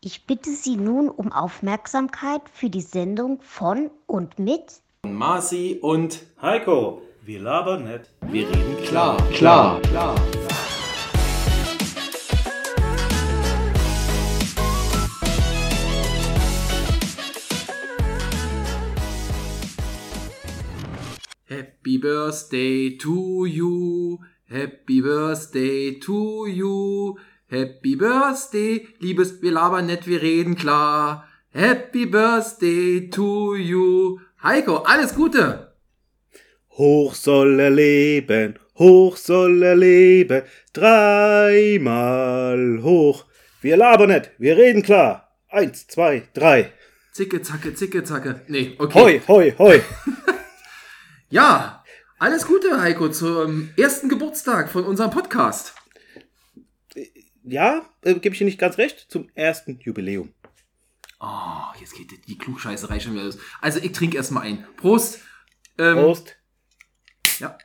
Ich bitte Sie nun um Aufmerksamkeit für die Sendung von und mit Marci und Heiko, wir labern nicht, wir reden klar. Klar, klar. Happy Birthday to you. Happy Birthday to you. Happy Birthday, liebes, wir labern nicht, wir reden klar. Happy Birthday to you. Heiko, alles Gute. Hoch soll er leben, hoch soll er leben, dreimal hoch. Wir labern nicht, wir reden klar. Eins, zwei, drei. Zicke, zacke, zicke, zacke. Nee, okay. Hoi, hoi, hoi. Ja, alles Gute, Heiko, zum ersten Geburtstag von unserem Podcast. Ja, äh, gebe ich dir nicht ganz recht, zum ersten Jubiläum. Oh, jetzt geht die Klugscheißerei schon wieder los. Also, ich trinke erstmal ein. Prost. Ähm, Prost. Ja,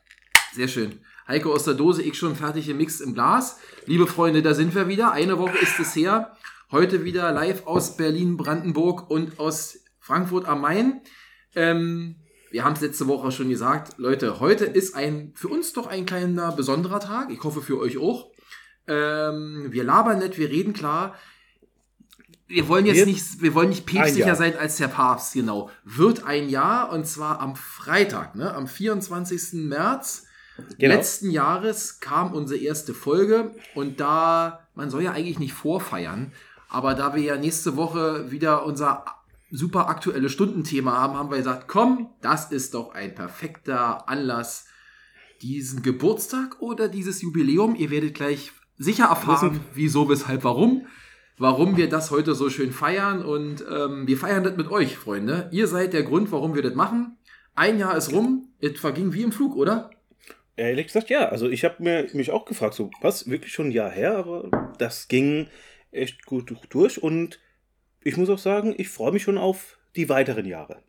sehr schön. Heiko aus der Dose, ich schon fertig gemixt im Glas. Liebe Freunde, da sind wir wieder. Eine Woche ist es her. Heute wieder live aus Berlin, Brandenburg und aus Frankfurt am Main. Ähm, wir haben es letzte Woche schon gesagt. Leute, heute ist ein für uns doch ein kleiner besonderer Tag. Ich hoffe für euch auch. Ähm, wir labern nicht, wir reden klar. Wir wollen jetzt Wird nicht, wir wollen nicht päpstlicher sein als der Papst, genau. Wird ein Jahr und zwar am Freitag, ne, am 24. März Genau. letzten Jahres kam unsere erste Folge und da, man soll ja eigentlich nicht vorfeiern, aber da wir ja nächste Woche wieder unser super aktuelles Stundenthema haben, haben wir gesagt, komm, das ist doch ein perfekter Anlass, diesen Geburtstag oder dieses Jubiläum, ihr werdet gleich sicher erfahren, wieso, weshalb, warum, warum wir das heute so schön feiern und ähm, wir feiern das mit euch, Freunde. Ihr seid der Grund, warum wir das machen. Ein Jahr ist rum, es verging wie im Flug, oder? Ehrlich gesagt, ja. Also ich habe mir mich auch gefragt, so was, wirklich schon ein Jahr her, aber das ging echt gut durch und ich muss auch sagen, ich freue mich schon auf die weiteren Jahre.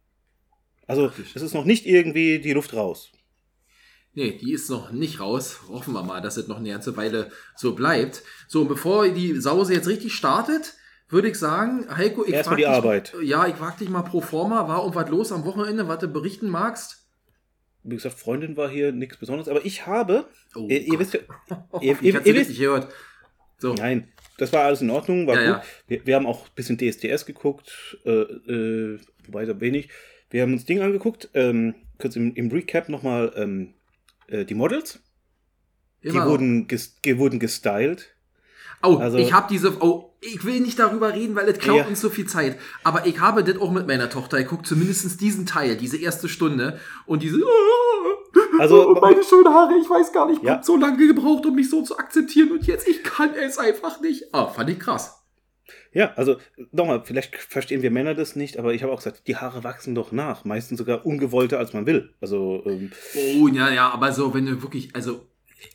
Also es ist noch nicht irgendwie die Luft raus. Nee, die ist noch nicht raus. Hoffen wir mal, dass es noch eine ganze Weile so bleibt. So, und bevor die Sause jetzt richtig startet, würde ich sagen, Heiko, ich Erstmal die dich, Arbeit. Ja, ich frag dich mal pro forma, war irgendwas los am Wochenende, was du berichten magst? Wie gesagt, Freundin war hier nichts Besonderes, aber ich habe, Oh, ihr, ihr wisst ja, ich ihr, ihr, ihr nicht wisst, gehört. So, nein, das war alles in Ordnung, war Ja, gut. ja. Wir, wir haben auch ein bisschen DSDS geguckt, äh, äh, wobei so wenig. Wir haben uns Ding angeguckt, ähm, kurz im, im Recap nochmal ähm, äh, die Models. Die immer noch. wurden, ges, ge, wurden gestylt. Oh, also- ich habe diese. Oh, ich will nicht darüber reden, weil es klaut Ja. uns so viel Zeit. Aber ich habe das auch mit meiner Tochter. Ich gucke zumindest diesen Teil, diese erste Stunde. Und diese. Also- oh, meine schönen Haare, ich weiß gar nicht, ich Ja. hab so lange gebraucht, um mich so zu akzeptieren. Und jetzt, ich kann es einfach nicht. Ah, fand ich krass. Ja, also nochmal, vielleicht verstehen wir Männer das nicht, aber ich habe auch gesagt, die Haare wachsen doch nach. Meistens sogar ungewollter, als man will. Also, ähm, Oh, ja, ja, aber so, wenn du wirklich, also,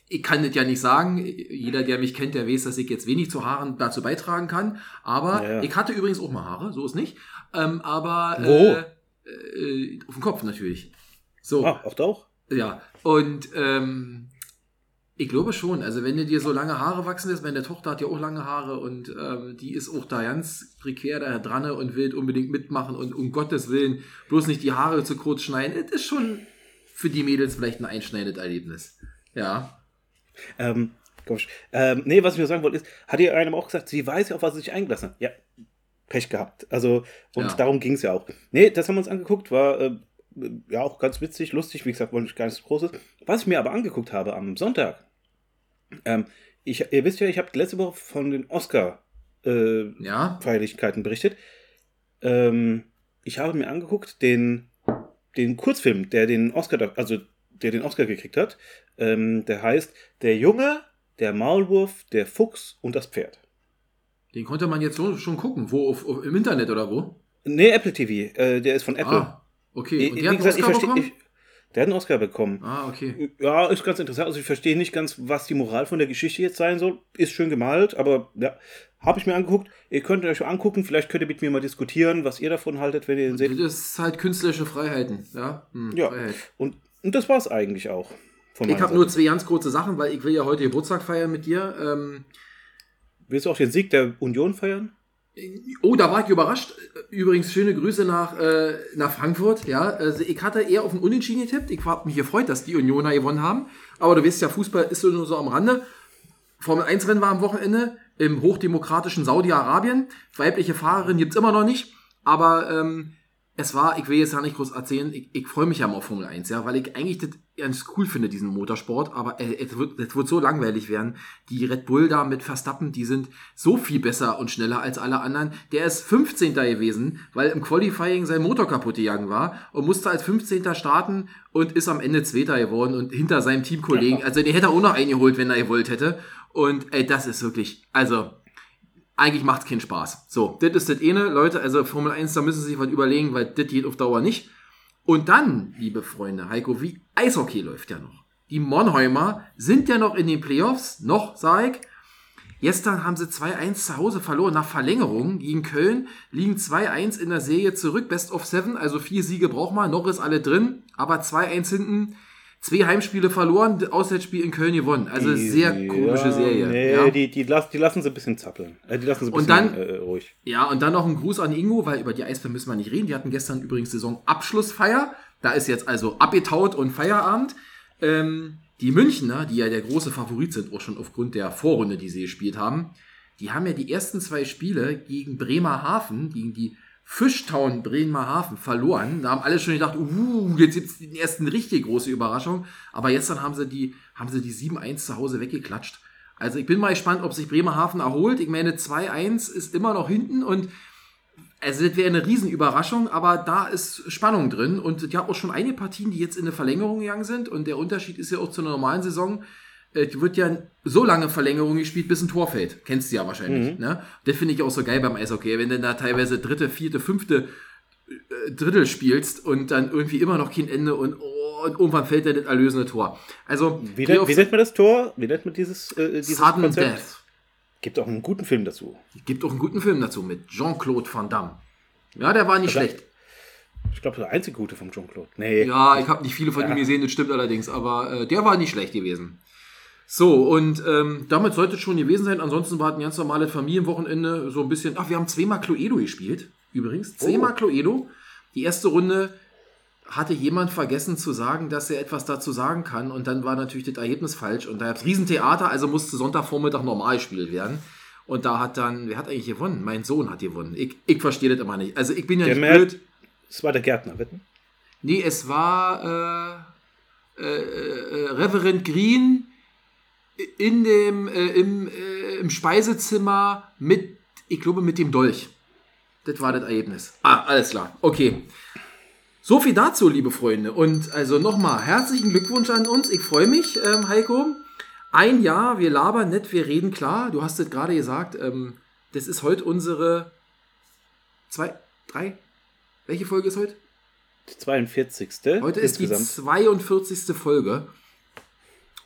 ich kann das ja nicht sagen. Jeder, der mich kennt, der weiß, dass ich jetzt wenig zu Haaren dazu beitragen kann. Aber Ja, ja. ich hatte übrigens auch mal Haare, so ist nicht. Ähm, aber Wo? Äh, äh, auf dem Kopf natürlich. So, ah, auch doch. ja. Und ähm, ich glaube schon, also wenn dir dir so lange Haare wachsen lässt, meine Tochter hat ja auch lange Haare und ähm, die ist auch da ganz prekär da dran und will unbedingt mitmachen und um Gottes Willen bloß nicht die Haare zu kurz schneiden. Das ist schon für die Mädels vielleicht ein einschneidendes Erlebnis. Ja. Ähm, komisch. Ähm, nee, was ich nur sagen wollte, ist, hat ihr einem auch gesagt, sie weiß ja, auf was sie sich eingelassen hat. Ja, Pech gehabt. Also, und Ja. darum ging es ja auch. Nee, das haben wir uns angeguckt, war äh, ja auch ganz witzig, lustig, wie gesagt, wollte ich gar nichts Großes. Was ich mir aber angeguckt habe am Sonntag, ähm, ich, ihr wisst ja, ich habe letzte Woche von den Oscar äh, Ja. Berichtet. Ähm, ich habe mir angeguckt den, den Kurzfilm, der den Oscar, also der den Oscar gekriegt hat. Ähm, der heißt Der Junge, der Maulwurf, der Fuchs und das Pferd. Den konnte man jetzt so schon gucken. Wo? Auf, auf, Im Internet oder wo? Nee, Apple TV. Äh, der ist von Apple. Ah, okay. Und Wie gesagt, ich verstehe. Der hat einen Oscar bekommen. Ah, okay. Ja, ist ganz interessant. Also ich verstehe nicht ganz, was die Moral von der Geschichte jetzt sein soll. Ist schön gemalt, aber ja, habe ich mir angeguckt. Ihr könnt euch angucken. Vielleicht könnt ihr mit mir mal diskutieren, was ihr davon haltet, wenn ihr den seht. Das ist halt künstlerische Freiheiten. Ja. Hm, Ja, Freiheit. und, und das war's eigentlich auch. Von Ich habe nur zwei ganz kurze Sachen, weil ich will ja heute Geburtstag feiern mit dir. Ähm, Willst du auch den Sieg der Union feiern? Oh, da war ich überrascht. Übrigens, schöne Grüße nach, äh, nach Frankfurt. Ja, also ich hatte eher auf den Unentschieden getippt. Ich habe mich gefreut, dass die Unioner gewonnen haben. Aber du weißt ja, Fußball ist nur so am Rande. Formel 1 Rennen war am Wochenende im hochdemokratischen Saudi-Arabien. Weibliche Fahrerin gibt's immer noch nicht. Aber ähm, es war, ich will jetzt ja nicht groß erzählen, ich, ich freue mich ja mal auf Formel 1, ja, weil ich eigentlich das ganz cool finde, diesen Motorsport, aber äh, es, wird, es wird so langweilig werden. Die Red Bull da mit Verstappen, die sind so viel besser und schneller als alle anderen. Der ist 15. gewesen, weil im Qualifying sein Motor kaputt gegangen war und musste als 15. starten und ist am Ende Zweiter geworden und hinter seinem Teamkollegen, also der hätte auch noch eingeholt, wenn er gewollt hätte. Und ey, das ist wirklich, also eigentlich macht es keinen Spaß. So, das ist das eine, Leute, also Formel 1, da müssen Sie sich was überlegen, weil das geht auf Dauer nicht. Und dann, liebe Freunde, Heiko, wie Eishockey läuft ja noch. Die Monheimer sind ja noch in den Playoffs, noch, sag ich. Gestern haben sie 2-1 zu Hause verloren. Nach Verlängerung gegen Köln, liegen 2-1 in der Serie zurück, Best of Seven, also vier Siege braucht man, noch ist alle drin, aber 2-1 hinten zwei Heimspiele verloren, Auswärtsspiel in Köln gewonnen. Also Die- sehr komische ja, Serie. Nee, ja. die, die, die lassen sie ein bisschen zappeln. Äh, die lassen sie ein Und bisschen dann- äh, ruhig. ja, und dann noch ein Gruß an Ingo, weil über die Eisbären müssen wir nicht reden. Die hatten gestern übrigens Saisonabschlussfeier. Da ist jetzt also abgetaut und Feierabend. Ähm, die Münchner, die ja der große Favorit sind, auch schon aufgrund der Vorrunde, die sie gespielt haben, die haben ja die ersten zwei Spiele gegen Bremerhaven, gegen die Fischtown Bremerhaven verloren. Da haben alle schon gedacht, uh, jetzt gibt's die ersten richtig große Überraschung. Aber gestern haben sie die, haben sie die 7-1 zu Hause weggeklatscht. Also ich bin mal gespannt, ob sich Bremerhaven erholt. Ich meine, 2-1 ist immer noch hinten und also das wäre eine Riesenüberraschung, aber da ist Spannung drin und es gab auch schon einige Partien, die jetzt in eine Verlängerung gegangen sind und der Unterschied ist ja auch zu einer normalen Saison, die wird ja so lange Verlängerung gespielt, bis ein Tor fällt. Kennst du ja wahrscheinlich. Ne? Das finde ich auch so geil beim Eishockey, wenn du da teilweise dritte, vierte, fünfte äh, Drittel spielst und dann irgendwie immer noch kein Ende und, oh, und irgendwann fällt dann das erlösende Tor. Also, Wie, nennt- wie nennt man das Tor? Wie nennt man dieses, äh, dieses Sudden Konzept? Death. Gibt auch einen guten Film dazu. Gibt auch einen guten Film dazu mit Jean-Claude Van Damme. Ja, der war nicht Aber- schlecht. Ich glaube, der einzige gute vom Jean-Claude. Nee. Ja, ich habe nicht viele von Ja. ihm gesehen, das stimmt allerdings, aber äh, der war nicht schlecht gewesen. So, und ähm, damit sollte es schon gewesen sein. Ansonsten war es ein ganz normales Familienwochenende. So ein bisschen. Ach, wir haben zweimal Cluedo gespielt. Übrigens. Zweimal Cluedo. Die erste Runde hatte jemand vergessen zu sagen, dass er etwas dazu sagen kann. Und dann war natürlich das Ergebnis falsch. Und da gab es Riesentheater, also musste Sonntagvormittag normal gespielt werden. Und da hat dann, wer hat eigentlich gewonnen? Mein Sohn hat gewonnen. Ich, ich verstehe das immer nicht. Also ich bin ja Der nicht blöd. Es war der Gärtner, wetten? Nee, es war äh, äh, äh, Reverend Green in dem, äh, im, äh, im Speisezimmer mit, ich glaube, mit dem Dolch. Das war das Ergebnis. Ah, alles klar. Okay. So viel dazu, liebe Freunde. Und also nochmal herzlichen Glückwunsch an uns. Ich freue mich, ähm, Heiko. Ein Jahr, wir labern nett, wir reden klar. Du hast es gerade gesagt. Ähm, das ist heute unsere zwei, drei. Welche Folge ist heute? Die 42. Heute ist die insgesamt. 42. Folge.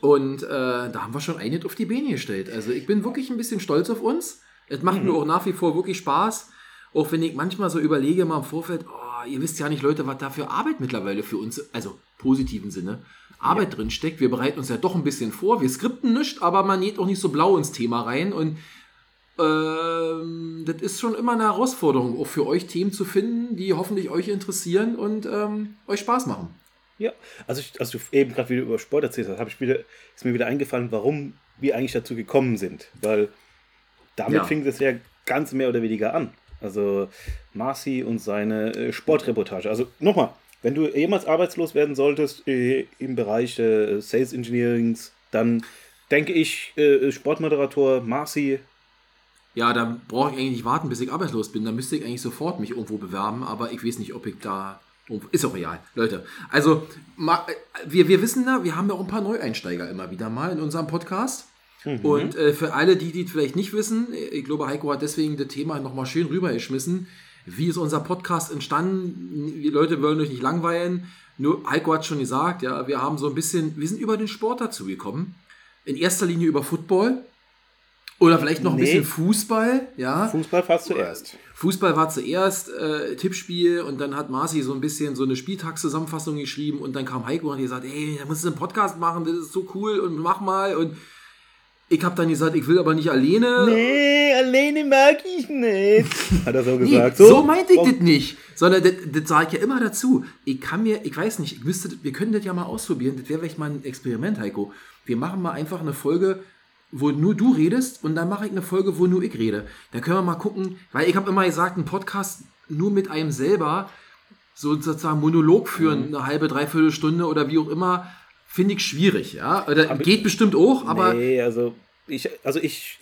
Und äh, da haben wir schon einiges auf die Beine gestellt. Also ich bin wirklich ein bisschen stolz auf uns. Es macht Mhm. mir auch nach wie vor wirklich Spaß. Auch wenn ich manchmal so überlege, mal im Vorfeld, oh, ihr wisst ja nicht, Leute, was da für Arbeit mittlerweile für uns, also positiven Sinne, Arbeit drin steckt. Wir bereiten uns ja doch ein bisschen vor. Wir skripten nicht, aber man geht auch nicht so blau ins Thema rein. Und ähm, das ist schon immer eine Herausforderung, auch für euch Themen zu finden, die hoffentlich euch interessieren und ähm, euch Spaß machen. Ja, also, ich, also du eben gerade wieder über Sport erzählt hast, habe ich wieder, ist mir wieder eingefallen, warum wir eigentlich dazu gekommen sind. Weil damit Ja. fing das ja ganz mehr oder weniger an. Also Marci und seine äh, Sportreportage. Also nochmal, wenn du jemals arbeitslos werden solltest äh, im Bereich äh, Sales Engineerings, dann denke ich, äh, Sportmoderator Marci, Ja, da brauche ich eigentlich nicht warten, bis ich arbeitslos bin. Da müsste ich eigentlich sofort mich irgendwo bewerben, aber ich weiß nicht, ob ich da. Irgendwo- Ist auch real, Leute. Also, ma- wir, wir wissen da, wir haben ja auch ein paar Neueinsteiger immer wieder mal in unserem Podcast. Und äh, für alle, die, die vielleicht nicht wissen, ich glaube, Heiko hat deswegen das Thema nochmal schön rübergeschmissen. Wie ist unser Podcast entstanden? Die Leute wollen euch nicht langweilen. Nur Heiko hat schon gesagt, ja, wir haben so ein bisschen, wir sind über den Sport dazu gekommen. In erster Linie über Football. Oder vielleicht noch ein Nee. bisschen Fußball, ja. Fußball fast zuerst. Fußball war zuerst äh, Tippspiel und dann hat Marci so ein bisschen so eine Spieltagszusammenfassung geschrieben und dann kam Heiko und hat gesagt, ey, da musst du einen Podcast machen, das ist so cool und mach mal und Ich habe dann gesagt, ich will aber nicht alleine. Nee, alleine mag ich nicht. Hat er so Nee, gesagt. so, meinte ich das nicht. Sondern das, das sage ich ja immer dazu. Ich kann mir, ich weiß nicht, ich wüsste, wir können das ja mal ausprobieren. Das wäre vielleicht mal ein Experiment, Heiko. Wir machen mal einfach eine Folge, wo nur du redest und dann mache ich eine Folge, wo nur ich rede. Dann können wir mal gucken, weil ich habe immer gesagt, ein Podcast nur mit einem selber, so sozusagen Monolog führen, Mhm. eine halbe, dreiviertel Stunde oder wie auch immer, finde ich schwierig. Ja? Oder geht bestimmt auch, aber nee, also ich, also ich,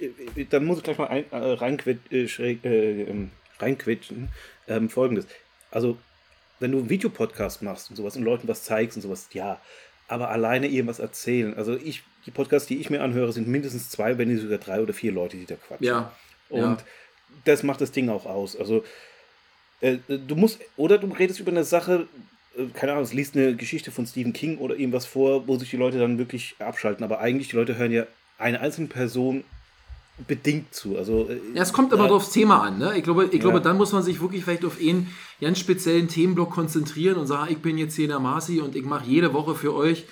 dann muss ich gleich mal ein, äh, reinquet, äh, äh, ähm, reinquetschen. Ähm, Folgendes. Also, wenn du einen Videopodcast machst und sowas und Leuten was zeigst und sowas, ja. Aber alleine irgendwas erzählen. Also ich, die Podcasts, die ich mir anhöre, sind mindestens zwei, wenn nicht sogar drei oder vier Leute, die da quatschen. ja. Und ja. das macht das Ding auch aus. Also, äh, du musst, oder du redest über eine Sache, äh, keine Ahnung, es liest eine Geschichte von Stephen King oder irgendwas vor, wo sich die Leute dann wirklich abschalten. Aber eigentlich, die Leute hören ja eine einzelne Person bedingt zu. Also, äh, Ja, es kommt immer ja, aufs Thema an. Ne? Ich, glaube, ich glaube, Ja. dann muss man sich wirklich vielleicht auf einen ganz speziellen Themenblock konzentrieren und sagen, ich bin jetzt hier der Marci und ich mache jede Woche für euch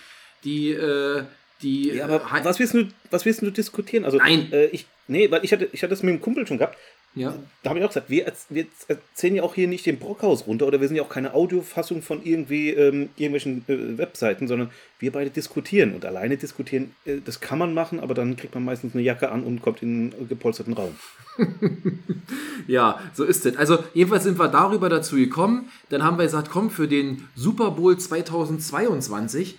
die, äh, die Ja, aber äh, was willst du, was willst du diskutieren? Also, Nein. Äh, ich, nee, weil ich hatte, ich hatte das mit dem Kumpel schon gehabt. ja. Da habe ich auch gesagt, wir, wir erzählen ja auch hier nicht den Brockhaus runter oder wir sind ja auch keine Audiofassung von irgendwie ähm, irgendwelchen äh, Webseiten, sondern wir beide diskutieren und alleine diskutieren, äh, das kann man machen, aber dann kriegt man meistens eine Jacke an und kommt in einen gepolsterten Raum. Ja, so ist es. Also jedenfalls sind wir darüber dazu gekommen. Dann haben wir gesagt, komm, für den Super Bowl 2022 äh,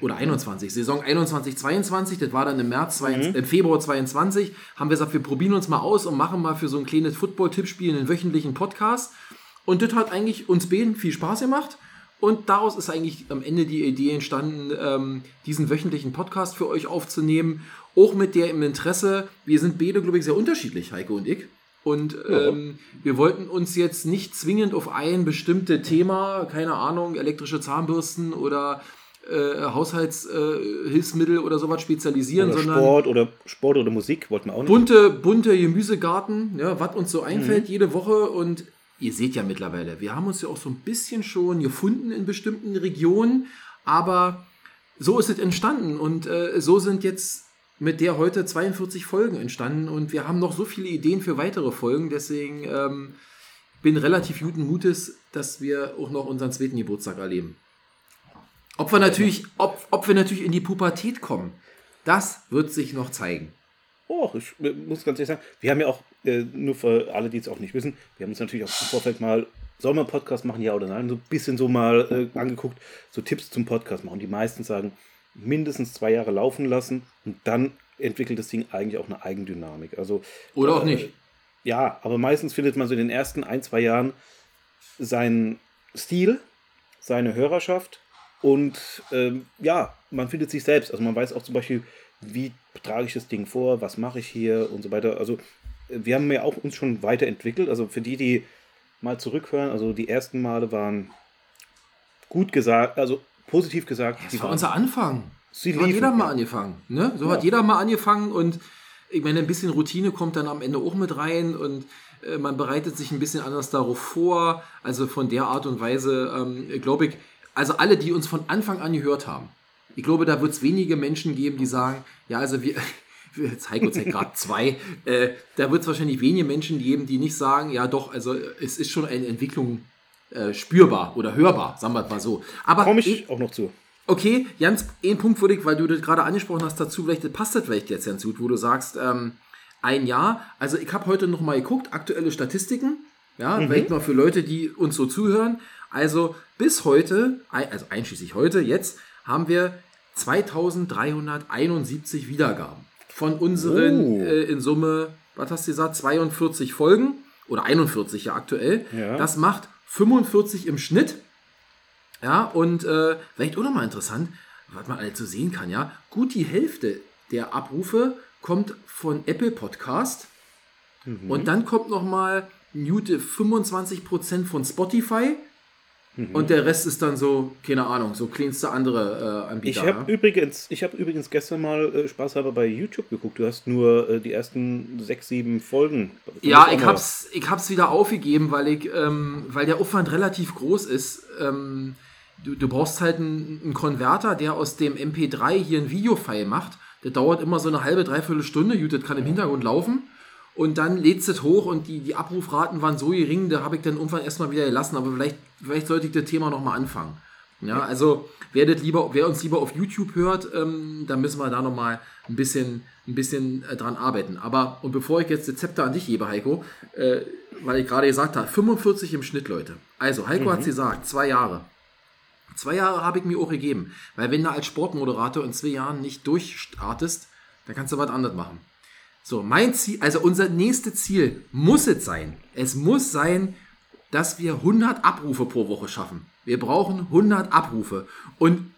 oder 21, Saison 21, 22, das war dann im März, 22, im Februar 22, haben wir gesagt, wir probieren uns mal aus und machen mal für so ein kleines Football-Tippspiel einen wöchentlichen Podcast. Und das hat eigentlich uns beiden viel Spaß gemacht. Und daraus ist eigentlich am Ende die Idee entstanden, ähm, diesen wöchentlichen Podcast für euch aufzunehmen. Auch mit der im Interesse, wir sind beide, glaube ich, sehr unterschiedlich, Heiko und ich. Und ähm, wir wollten uns jetzt nicht zwingend auf ein bestimmtes Thema, keine Ahnung, elektrische Zahnbürsten oder äh, Haushaltshilfsmittel äh, oder sowas spezialisieren, Oder sondern Sport oder Sport oder Musik wollten wir auch nicht. bunte, bunte Gemüsegarten, ja, was uns so Mhm. einfällt jede Woche. Und ihr seht ja mittlerweile, wir haben uns ja auch so ein bisschen schon gefunden in bestimmten Regionen, aber so ist es entstanden und äh, so sind jetzt mit der heute 42 Folgen entstanden und wir haben noch so viele Ideen für weitere Folgen, deswegen ähm, bin relativ guten Mutes, dass wir auch noch unseren zweiten Geburtstag erleben. Ob wir natürlich, ob, ob wir natürlich in die Pubertät kommen, das wird sich noch zeigen. Oh, ich muss ganz ehrlich sagen, wir haben ja auch, äh, nur für alle, die es auch nicht wissen, wir haben uns natürlich auch im Vorfeld mal, soll man Podcast machen, ja oder nein, so ein bisschen so mal äh, angeguckt, so Tipps zum Podcast machen. Die meisten sagen, mindestens zwei Jahre laufen lassen und dann entwickelt das Ding eigentlich auch eine Eigendynamik. Also, Oder auch äh, nicht. Ja, aber meistens findet man so in den ersten ein, zwei Jahren seinen Stil, seine Hörerschaft und ähm, ja, man findet sich selbst. Also man weiß auch zum Beispiel, wie trage ich das Ding vor, was mache ich hier und so weiter. Also äh, wir haben ja auch uns schon weiterentwickelt. Also für die, die mal zurückhören, also die ersten Male waren gut gesagt, also positiv gesagt. Das war unser Anfang. Sie so hat liefen, jeder mal ja. angefangen. Ne? So Ja. hat jeder mal angefangen und ich meine, ein bisschen Routine kommt dann am Ende auch mit rein und äh, man bereitet sich ein bisschen anders darauf vor. Also von der Art und Weise, ähm, glaube ich, also alle, die uns von Anfang an gehört haben, ich glaube, da wird es wenige Menschen geben, die sagen, ja, also wir, jetzt Heiko zeigt gerade zwei, äh, da wird es wahrscheinlich wenige Menschen geben, die nicht sagen, ja doch, also es ist schon eine Entwicklung äh, spürbar oder hörbar, sagen wir es mal so. Aber Komme ich ich- auch noch zu. Okay, Jans, ein Punkt würde ich, weil du das gerade angesprochen hast, dazu, vielleicht das passt das vielleicht jetzt ganz gut, wo du sagst, ähm, ein Jahr. Also ich habe heute noch mal geguckt, aktuelle Statistiken, ja, vielleicht mal für Leute, die uns so zuhören. Also bis heute, also einschließlich heute, jetzt haben wir 2371 Wiedergaben von unseren Oh. äh, in Summe, was hast du gesagt, 42 Folgen oder 41 ja aktuell. Ja. Das macht 45 im Schnitt. Ja, und äh, vielleicht auch nochmal interessant, was man alles so sehen kann, ja. Gut die Hälfte der Abrufe kommt von Apple Podcast. Mhm. Und dann kommt nochmal gute 25% von Spotify. Mhm. Und der Rest ist dann so, keine Ahnung, so kleinste andere äh, Anbieter. Ich habe ja. übrigens, ich habe übrigens gestern mal äh, spaßhalber bei YouTube geguckt. Du hast nur äh, die ersten sechs, sieben Folgen. Ja, ich hab's, ich hab's wieder aufgegeben, weil ich, ähm, weil der Aufwand relativ groß ist. Ähm, du, du brauchst halt einen, einen Konverter, der aus dem MP3 hier ein Videofile macht. Der dauert immer so eine halbe, dreiviertel Stunde. Das kann im Hintergrund laufen. Und dann lädst es hoch und die, die Abrufraten waren so gering, da habe ich dann irgendwann erstmal wieder gelassen. Aber vielleicht, vielleicht sollte ich das Thema nochmal anfangen. Ja, also wer, das lieber, wer uns lieber auf YouTube hört, ähm, dann müssen wir da nochmal ein bisschen, ein bisschen äh, dran arbeiten. Aber, und bevor ich jetzt Rezepte an dich gebe, Heiko, äh, weil ich gerade gesagt habe, 45 im Schnitt, Leute. Also, Heiko hat gesagt, zwei Jahre. Zwei Jahre habe ich mir auch gegeben. Weil wenn du als Sportmoderator in zwei Jahren nicht durchstartest, dann kannst du was anderes machen. So, mein Ziel, also unser nächstes Ziel muss es sein. Es muss sein, dass wir 100 Abrufe pro Woche schaffen. Wir brauchen 100 Abrufe. Und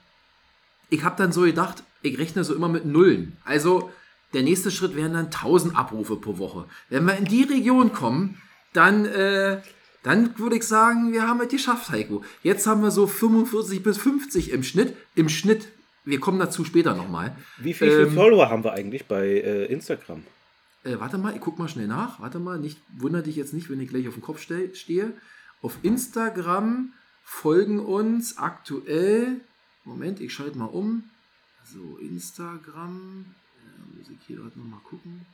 ich habe dann so gedacht, ich rechne so immer mit Nullen. Also der nächste Schritt wären dann 1000 Abrufe pro Woche. Wenn wir in die Region kommen, dann, äh, dann würde ich sagen, wir haben es geschafft, Heiko. Jetzt haben wir so 45 bis 50 im Schnitt. Im Schnitt. Wir kommen dazu später nochmal. Wie viele Ähm, Follower haben wir eigentlich bei äh, Instagram? Äh, warte mal, ich guck mal schnell nach. Warte mal, nicht, wundere dich jetzt nicht, wenn ich gleich auf dem Kopf steh, stehe. Auf Instagram folgen uns aktuell. Moment, ich schalte mal um. So, Instagram. Ja, muss ich hier gerade nochmal gucken.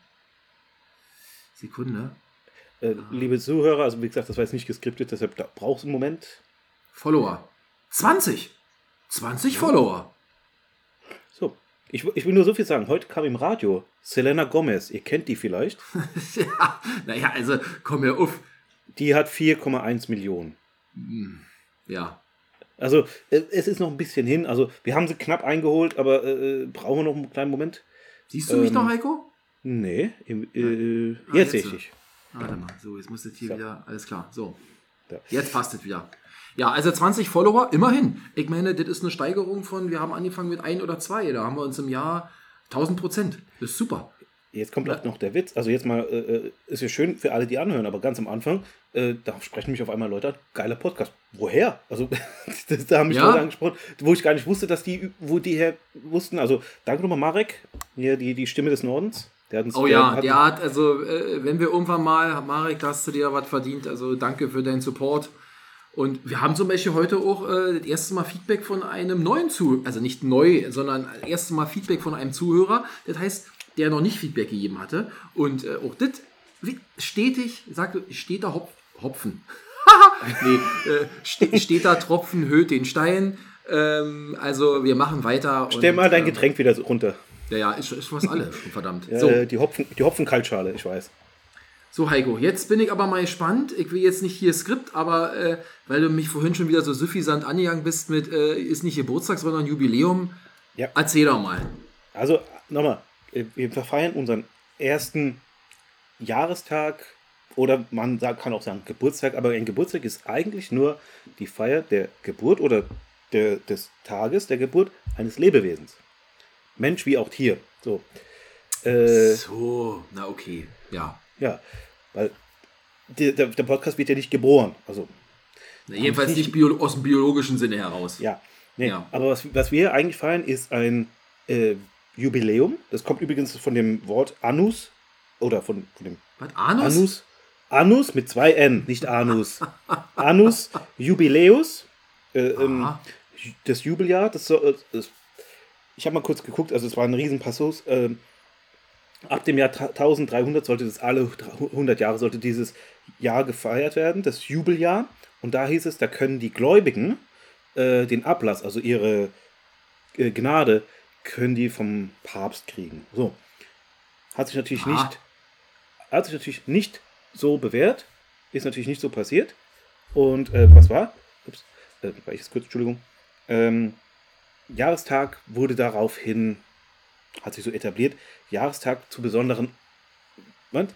Sekunde. Äh, liebe Zuhörer, also wie gesagt, das war jetzt nicht geskriptet, deshalb brauchst du einen Moment. Follower. 20! 20 Follower! Ich, ich will nur so viel sagen. Heute kam im Radio Selena Gomez, ihr kennt die vielleicht. ja, naja, also komm mir auf. Die hat 4,1 Millionen. Ja. Also äh, es ist noch ein bisschen hin. Also wir haben sie knapp eingeholt, aber äh, brauchen wir noch einen kleinen Moment? Siehst du mich Ähm, noch, Heiko? Nee, im, äh, Ah, jetzt sehe jetzt ich so. dich. Warte mal, so, jetzt muss das hier So. wieder, alles klar, so. Ja. Jetzt passt es wieder. Ja, also 20 Follower, immerhin. Ich meine, das ist eine Steigerung von, wir haben angefangen mit ein oder zwei, da haben wir uns im Jahr 1000 Prozent. Das ist super. Jetzt kommt auch noch der Witz. Also jetzt mal, äh, äh, ist ja schön für alle, die anhören, aber ganz am Anfang, äh, da sprechen mich auf einmal Leute an, geiler Podcast. Woher? Also das, da haben mich Ja. Leute angesprochen, wo ich gar nicht wusste, dass die, wo die her wussten. Also danke nochmal Marek, hier die, die Stimme des Nordens. Der Oh ja, der hat, also, äh, wenn wir irgendwann mal, Marek, da hast du dir was verdient, also danke für deinen Support. Und wir haben zum Beispiel heute auch äh, das erste Mal Feedback von einem neuen Zuhörer, also nicht neu, sondern das erste Mal Feedback von einem Zuhörer. Das heißt, der noch nicht Feedback gegeben hatte. Und äh, auch das stetig, sagt steht da Hopf, Hopfen. nee, äh, ste steht da Tropfen, höht den Stein. Ähm, also wir machen weiter. Stell und, mal dein ähm, Getränk wieder runter. Ja, ja, ist, ist was alle, verdammt. Äh, So. Die Hopfen, die Hopfenkaltschale, ich weiß. So, Heiko, jetzt bin ich aber mal gespannt. Ich will jetzt nicht hier Skript, aber äh, weil du mich vorhin schon wieder so suffisant angegangen bist mit, äh, ist nicht Geburtstag, sondern Jubiläum. Ja. Erzähl doch mal. Also nochmal, wir feiern unseren ersten Jahrestag oder man sagt, kann auch sagen Geburtstag, aber ein Geburtstag ist eigentlich nur die Feier der Geburt oder der, des Tages der Geburt eines Lebewesens. Mensch wie auch Tier. So. Äh, So, na okay, ja. Ja, weil der, der Podcast wird ja nicht geboren. Also, Na, jedenfalls nicht bio aus dem biologischen Sinne heraus. ja. Nee, Ja. Aber was, was wir eigentlich feiern, ist ein äh, Jubiläum. Das kommt übrigens von dem Wort Anus oder von, von dem Was, Anus? Anus. Anus mit zwei N, nicht Anus. Anus Jubiläus. Äh, ähm, das Jubeljahr. Das, äh, das, ich habe mal kurz geguckt, also es war ein Riesenpassus. Ähm, ab dem Jahr 1300 sollte das alle 100 Jahre sollte dieses Jahr gefeiert werden, das Jubeljahr. Und da hieß es, da können die Gläubigen äh, den Ablass, also ihre äh, Gnade, können die vom Papst kriegen. So. Hat sich natürlich Aha. nicht, hat sich natürlich nicht so bewährt, ist natürlich nicht so passiert. Und äh, was war? Ups, äh, war ich jetzt kurz, Entschuldigung. Ähm, Jahrestag wurde daraufhin, hat sich so etabliert, Jahrestag zu besonderen, was?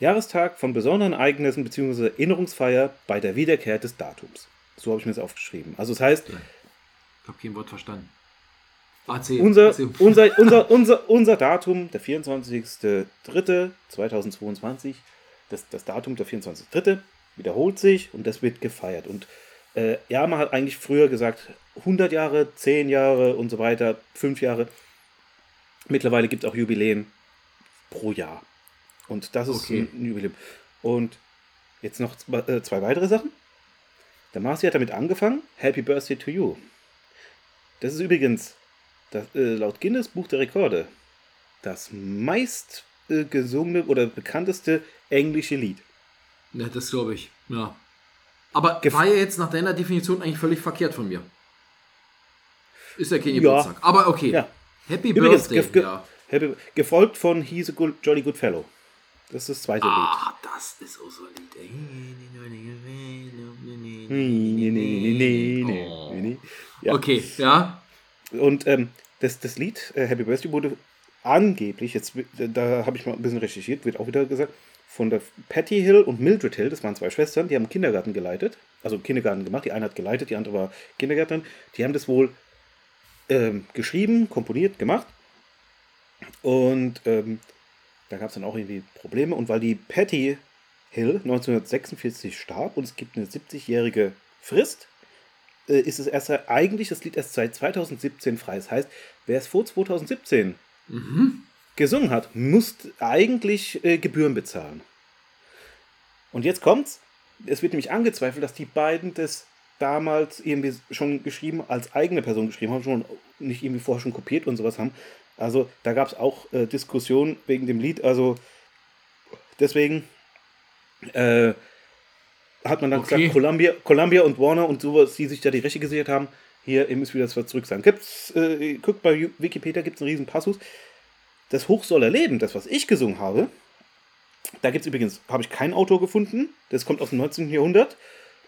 Jahrestag von besonderen Ereignissen bzw. Erinnerungsfeier bei der Wiederkehr des Datums. So habe ich mir das aufgeschrieben. Also das heißt, Ich habe kein Wort verstanden. Erzähl. unser, erzähl. unser, unser, unser, unser Datum, der 24.03.2022, das, das Datum der 24.03. wiederholt sich und das wird gefeiert. Und äh, ja, man hat eigentlich früher gesagt 100 Jahre, 10 Jahre und so weiter, 5 Jahre. Mittlerweile gibt es auch Jubiläen pro Jahr. Und das ist Okay. ein Jubiläum. Und jetzt noch zwei, äh, zwei weitere Sachen. Der Marci hat damit angefangen. Happy Birthday to you. Das ist übrigens das, äh, laut Guinness Buch der Rekorde das meist äh, gesungene oder bekannteste englische Lied. Ja, das glaube ich. Ja. Aber Gef- war ja jetzt nach deiner Definition eigentlich völlig verkehrt von mir. Ist ja kein Ja. Geburtstag. Aber okay. Ja. Happy Übrigens, Birthday. ge- ja. Happy- gefolgt von He's a good, Jolly Good Fellow. Das ist das zweite Ah, das ist auch so ein Lied. Lied. Oh. Ja. Okay, ja. Und ähm, das, das Lied äh, Happy Birthday wurde angeblich, jetzt da habe ich mal ein bisschen recherchiert, wird auch wieder gesagt, von der Patty Hill und Mildred Hill, das waren zwei Schwestern, die haben Kindergarten geleitet, also Kindergarten gemacht, die eine hat geleitet, die andere war Kindergärtnerin, die haben das wohl ähm, geschrieben, komponiert, gemacht und ähm, da gab es dann auch irgendwie Probleme und weil die Patty Hill 1946 starb und es gibt eine 70-jährige Frist, äh, ist es erst eigentlich das Lied erst seit 2017 frei. Das heißt, wer es vor 2017 gesungen hat, muss eigentlich äh, Gebühren bezahlen. Und jetzt kommt's. Es wird nämlich angezweifelt, dass die beiden das damals irgendwie schon geschrieben, als eigene Person geschrieben haben, schon nicht irgendwie vorher schon kopiert und sowas haben. Also da gab es auch äh, Diskussionen wegen dem Lied. Also deswegen äh, hat man dann Okay. gesagt, Columbia, Columbia und Warner und sowas, die sich da die Rechte gesichert haben, hier, ihr müsst wieder das zurück sein. Gibt's, äh, guckt bei Wikipedia, gibt es einen riesen Passus. Das Hoch soll erleben, das, was ich gesungen habe, da gibt es übrigens, habe ich kein Autor gefunden, das kommt aus dem 19. Jahrhundert.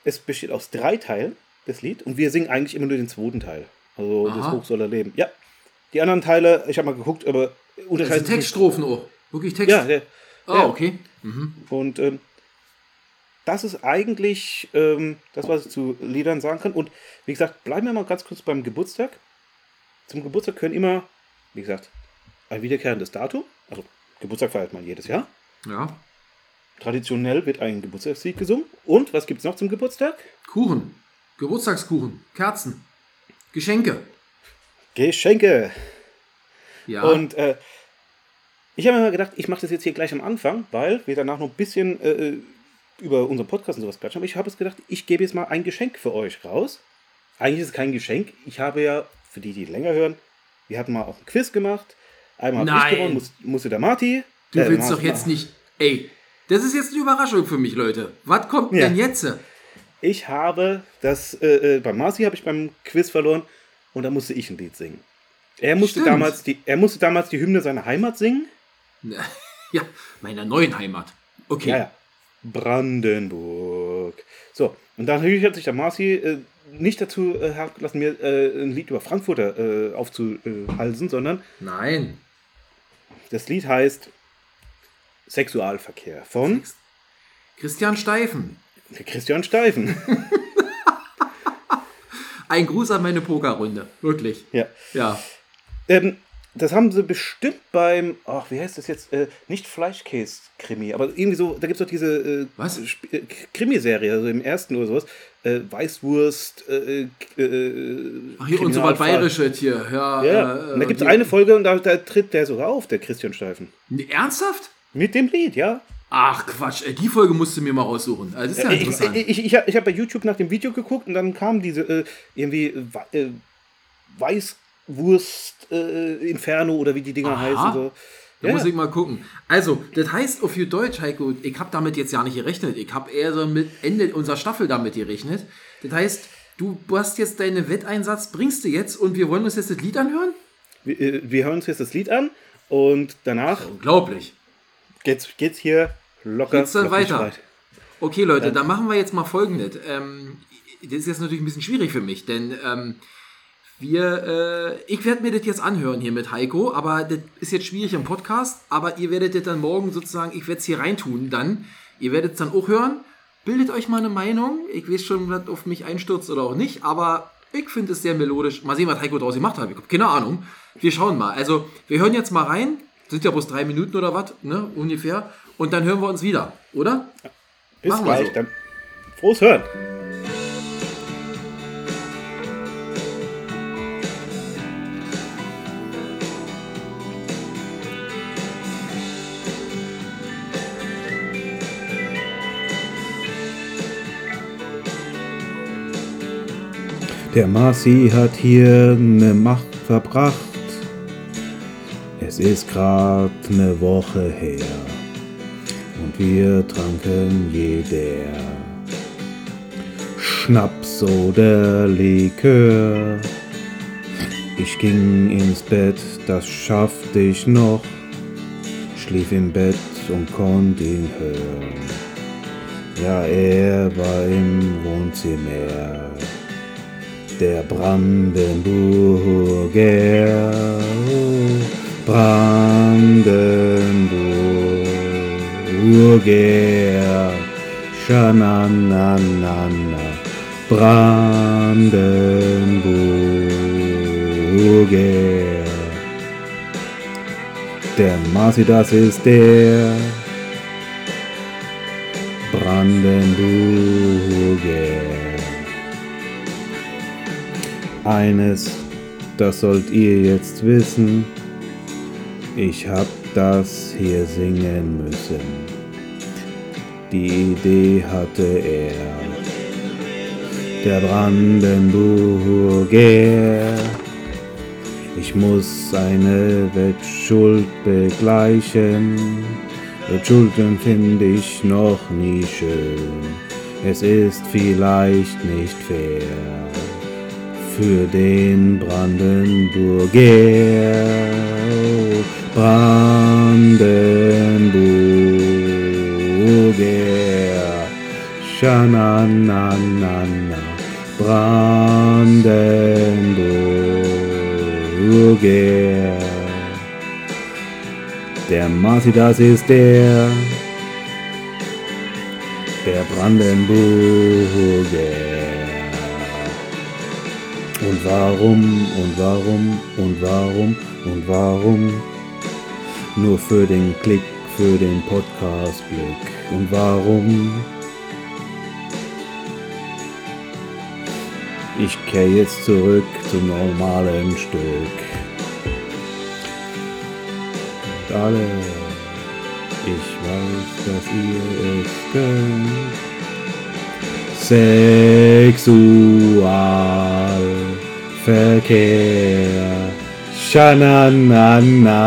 Es besteht aus drei Teilen, das Lied, und wir singen eigentlich immer nur den zweiten Teil. Also das Aha. Hoch soll erleben. Ja. Die anderen Teile, ich habe mal geguckt, aber Das unterscheiden sind. Textstrophen auch. Wirklich Text. Ja, der, Ah, ja. okay. Mhm. Und ähm, das ist eigentlich ähm, das, was ich zu Liedern sagen kann. Und wie gesagt, bleiben wir mal ganz kurz beim Geburtstag. Zum Geburtstag können immer, wie gesagt, ein wiederkehrendes Datum. Also Geburtstag feiert man jedes Jahr. Ja. Traditionell wird ein Geburtstagslied gesungen. Und was gibt es noch zum Geburtstag? Kuchen. Geburtstagskuchen. Kerzen. Geschenke. Geschenke. Ja. Und äh, ich habe mir mal gedacht, ich mache das jetzt hier gleich am Anfang, weil wir danach noch ein bisschen äh, über unseren Podcast und sowas quatschen. Aber ich habe es gedacht, ich gebe jetzt mal ein Geschenk für euch raus. Eigentlich ist es kein Geschenk. Ich habe ja, für die, die länger hören, wir hatten mal auch ein Quiz gemacht. Einmal habe ich gewonnen, muss, musste der Marty. du äh, willst Marty- doch jetzt nicht. Ey, das ist jetzt eine Überraschung für mich, Leute. Was kommt Ja. denn jetzt? Ich habe das, äh, äh, bei Marci habe ich beim Quiz verloren und da musste ich ein Lied singen. Er musste, Stimmt. damals die, er musste damals die Hymne seiner Heimat singen. Ja, meiner neuen Heimat. Okay. Ja, ja. Brandenburg. So, und dann hat sich der Marci äh, nicht dazu äh, herabgelassen, mir äh, ein Lied über Frankfurter äh, aufzuhalsen, sondern Nein. das Lied heißt Sexualverkehr von Christian Steifen. Christian Steifen. Ein Gruß an meine Pokerrunde. Wirklich. ja. Ja. Ähm, das haben sie bestimmt beim, ach, wie heißt das jetzt? Äh, nicht Fleischkäse-Krimi, aber irgendwie so, da gibt es doch diese äh, Was? Sp- äh, Krimiserie, also im ersten oder sowas. Äh, Weißwurst, äh, äh, Ach, hier und so was. Bayerisches hier. Ja, Ja, äh, da gibt es eine Folge und da, da tritt der sogar auf, der Christian Steifen. Ernsthaft? Mit dem Lied, ja. Ach Quatsch, ey, die Folge musst du mir mal raussuchen. Also, das ist ja ich interessant. ich, ich, ich, habe bei YouTube nach dem Video geguckt und dann kam diese äh, irgendwie äh, äh, Weißwurst äh, Inferno oder wie die Dinger Aha. heißen. So. Da Ja, muss ich mal gucken. Also, das heißt auf gut Deutsch, Heiko, ich habe damit jetzt ja nicht gerechnet. Ich habe eher so mit Ende unserer Staffel damit gerechnet. Das heißt, du hast jetzt deinen Wetteinsatz, bringst du jetzt und wir wollen uns jetzt das Lied anhören? wir, äh, wir hören uns jetzt das Lied an und danach Unglaublich. Geht's, geht's hier locker Geht's dann weiter? weit. Okay, Leute, dann machen wir jetzt mal folgendes. Ähm, das ist jetzt natürlich ein bisschen schwierig für mich, denn ähm, wir, äh, ich werde mir das jetzt anhören hier mit Heiko, aber das ist jetzt schwierig im Podcast, aber ihr werdet das dann morgen sozusagen, ich werde es hier reintun dann. Ihr werdet es dann auch hören. Bildet euch mal eine Meinung. Ich weiß schon, was auf mich einstürzt oder auch nicht, aber ich finde es sehr melodisch. Mal sehen, was Heiko draus gemacht hat. Ich habe keine Ahnung. Wir schauen mal. Also, wir hören jetzt mal rein. Sind ja bloß drei Minuten oder was, ne, ungefähr. Und dann hören wir uns wieder, oder? Bis Machen gleich. so. Dann frohes Hören. Der Marci hat hier eine Macht verbracht. Es ist grad ne Woche her und wir tranken jeder Schnaps oder Likör. Ich ging ins Bett, das schaffte ich noch, schlief im Bett und konnte ihn hören. Ja, er war im Wohnzimmer, der Brandenburger. Brandenburger. Schananana. Brandenburger. Der Marci, das ist der Brandenburger. Eines, das sollt ihr jetzt wissen, ich hab das hier singen müssen. Die Idee hatte er, der Brandenburger. Ich muss eine Wettschuld begleichen. Wettschulden finde ich noch nie schön. Es ist vielleicht nicht fair für den Brandenburger. Brandenburger. Schananana. Brandenburger. Der Marci, das ist der. Der Brandenburger. Und warum, und warum, und warum, und warum? Nur für den Klick, für den Podcast Glück. Und warum? Ich kehre jetzt zurück zum normalen Stück. Und alle, ich weiß, dass ihr es könnt. Sexualverkehr. Shananana.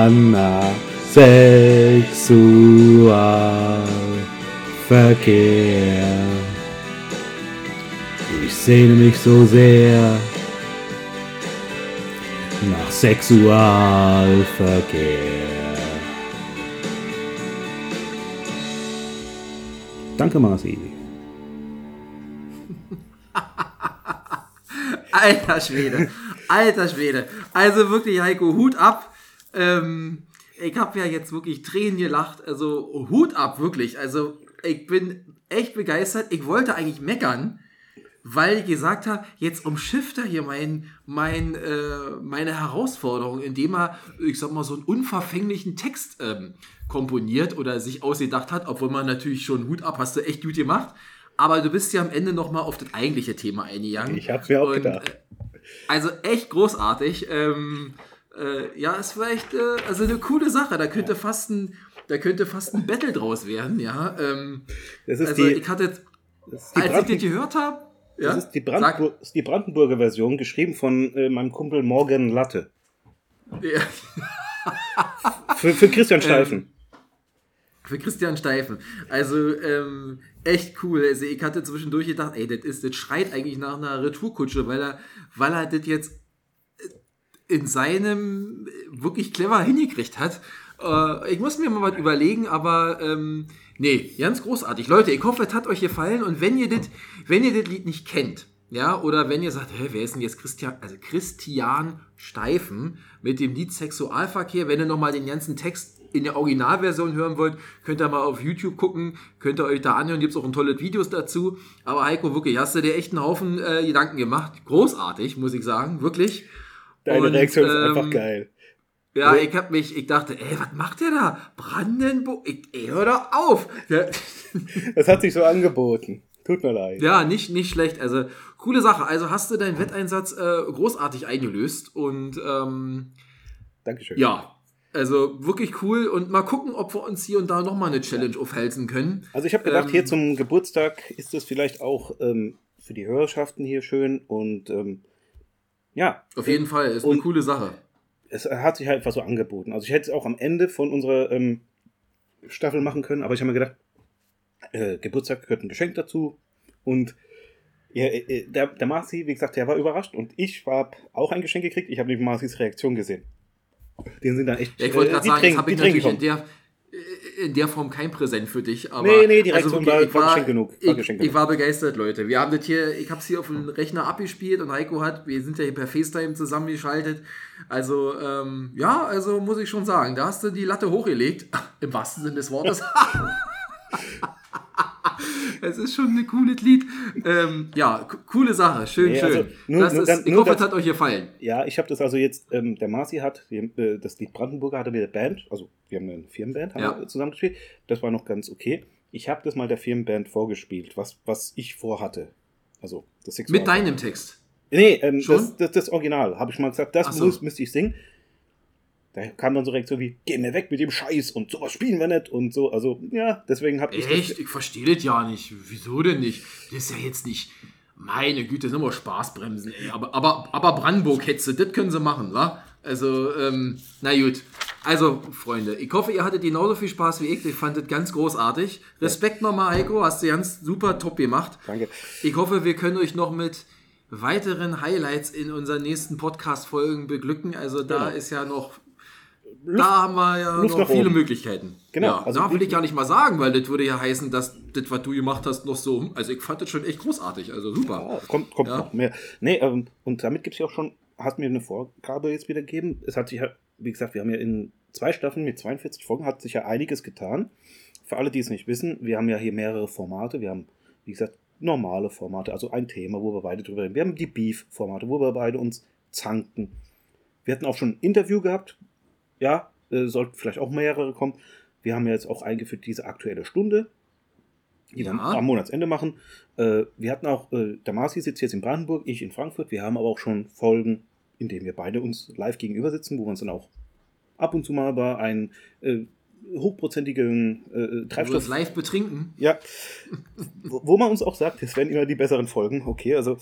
Sexualverkehr. Ich sehne mich so sehr nach Sexualverkehr. Danke, Marci. Alter Schwede. Alter Schwede. Also wirklich, Heiko, Hut ab. Ähm, ich habe ja jetzt wirklich Tränen gelacht. Also Hut ab, wirklich. Also ich bin echt begeistert. Ich wollte eigentlich meckern, weil ich gesagt habe, jetzt umschifft er hier mein, mein, äh, meine Herausforderung, indem er, ich sag mal, so einen unverfänglichen Text ähm, komponiert oder sich ausgedacht hat, obwohl man natürlich schon Hut ab, hast du echt gut gemacht. Aber du bist ja am Ende nochmal auf das eigentliche Thema eingegangen. Ich hab's mir auch Und, gedacht. äh, Also echt großartig. Ähm, äh, ja, es war echt äh, also eine coole Sache. Da könnte fast ein, da könnte fast ein Battle draus werden, ja. Ähm, Das ist also die, ich hatte, ist als ich das gehört habe, ja, das ist die, Brandenburg, ist die Brandenburger Version, geschrieben von äh, meinem Kumpel Morgan Latte. ja, Für, für Christian Steifen. für Christian Steifen. Also ähm, echt cool. Also ich hatte zwischendurch gedacht, ey, das ist, das schreit eigentlich nach einer Retourkutsche, weil er, weil er das jetzt in seinem wirklich clever hingekriegt hat. Äh, ich muss mir mal was überlegen, aber ähm, nee, ganz großartig. Leute, ich hoffe, es hat euch gefallen und wenn ihr das, wenn ihr das Lied nicht kennt, ja, oder wenn ihr sagt, hä, wer ist denn jetzt Christian, also Christian Steifen mit dem Lied Sexualverkehr, wenn ihr nochmal den ganzen Text in der Originalversion hören wollt, könnt ihr mal auf YouTube gucken, könnt ihr euch da anhören, gibt es auch ein tolles Videos dazu. Aber Heiko, wirklich, hast du dir echt einen Haufen äh, Gedanken gemacht. Großartig, muss ich sagen, wirklich. Deine Und, Reaktion ist ähm, einfach geil. Ja, Ja. ich hab mich, ich dachte, ey, was macht der da? Brandenburg, ich, ey, hör doch auf! Ja, Das hat sich so angeboten. Tut mir leid. ja nicht, nicht schlecht. Also, coole Sache. Also hast du deinen Wetteinsatz äh, großartig eingelöst und ähm, Dankeschön. ja, also wirklich cool und mal gucken, ob wir uns hier und da nochmal eine Challenge aufhelfen können. Also ich habe gedacht, Ähm, hier zum Geburtstag ist es vielleicht auch ähm, für die Hörerschaften hier schön und ähm, ja, Auf jeden Fall, ist Und- eine coole Sache. es hat sich halt einfach so angeboten. Also ich hätte es auch am Ende von unserer ähm, Staffel machen können, aber ich habe mir gedacht, äh, Geburtstag gehört ein Geschenk dazu. Und ja, äh, der, der Marci, wie gesagt, der war überrascht und ich habe auch ein Geschenk gekriegt. Ich habe nämlich Marcis Reaktion gesehen. Den sind dann echt. Ja, ich wollte äh, gerade sagen, Tränen- jetzt habe ich natürlich in der, in der Form kein Präsent für dich. Aber Nee, nee, die Reaktion war- ich war genug, war Ich, Geschenk ich genug. war begeistert, Leute. Wir haben das hier, ich habe es hier auf dem Rechner abgespielt und Heiko hat, wir sind ja hier per FaceTime zusammengeschaltet. Also, ähm, ja, also muss ich schon sagen, da hast du die Latte hochgelegt. Im wahrsten Sinne des Wortes. Es ist schon ein cooles Lied. Ähm, ja, co- coole Sache. Schön, Nee, schön. also nur- das nur ist, ganz- ich hoffe, das- es hat euch gefallen. Ja, ich habe das also jetzt, ähm, der Marci hat, äh, das Lied Brandenburger hatte wir Band, also wir haben eine Firmenband haben Ja. zusammengespielt, das war noch ganz okay. Ich habe das mal der Firmenband vorgespielt, was, was ich vorhatte. Also das Sexual Mit deinem Text. Nee, ähm, das, das, das Original, habe ich mal gesagt, das so. muss, müsste ich singen. Da kam dann so Reaktion wie, geh mir weg mit dem Scheiß und sowas spielen wir nicht und so. Also, ja, deswegen habe ich Echt? Ich verstehe das ja nicht. Wieso denn nicht? Das ist ja jetzt nicht. Meine Güte, das sind immer Spaßbremsen, ey. Aber, aber, aber Brandenburg-Hetze, das können sie machen, wa? Also, ähm, na gut. Also, Freunde, ich hoffe, ihr hattet genauso viel Spaß wie ich. Ich fand das ganz großartig. Respekt nochmal, Heiko. Hast du ganz super top gemacht. Danke. Ich hoffe, wir können euch noch mit weiteren Highlights in unseren nächsten Podcast-Folgen beglücken. Also, da Genau. ist ja noch. da haben wir ja Luft noch viele oben. Möglichkeiten. Genau, Ja, also da will ich gar nicht mal sagen, weil das würde ja heißen, dass das, was du gemacht hast, noch so. Also, ich fand das schon echt großartig. Also, super. Ja, kommt kommt Ja. noch mehr. Nee, ähm, und damit gibt es ja auch schon, hast mir eine Vorgabe jetzt wieder gegeben. Es hat sich ja, wie gesagt, wir haben ja in zwei Staffeln mit 42 Folgen, hat sich ja einiges getan. Für alle, die es nicht wissen, wir haben ja hier mehrere Formate. Wir haben, wie gesagt, normale Formate, also ein Thema, wo wir beide drüber reden. Wir haben die Beef-Formate, wo wir beide uns zanken. Wir hatten auch schon ein Interview gehabt. Ja, äh, sollten vielleicht auch mehrere kommen. Wir haben ja jetzt auch eingeführt diese aktuelle Stunde, die wir Ja. am Monatsende machen. Äh, wir hatten auch, äh, der Marci sitzt jetzt in Brandenburg, ich in Frankfurt. Wir haben aber auch schon Folgen, in denen wir beide uns live gegenüber sitzen, wo wir uns dann auch ab und zu mal bei einem äh, hochprozentigen äh, Du Treibstoff live betrinken. ja. Wo wo man uns auch sagt, es werden immer die besseren Folgen. Okay, also.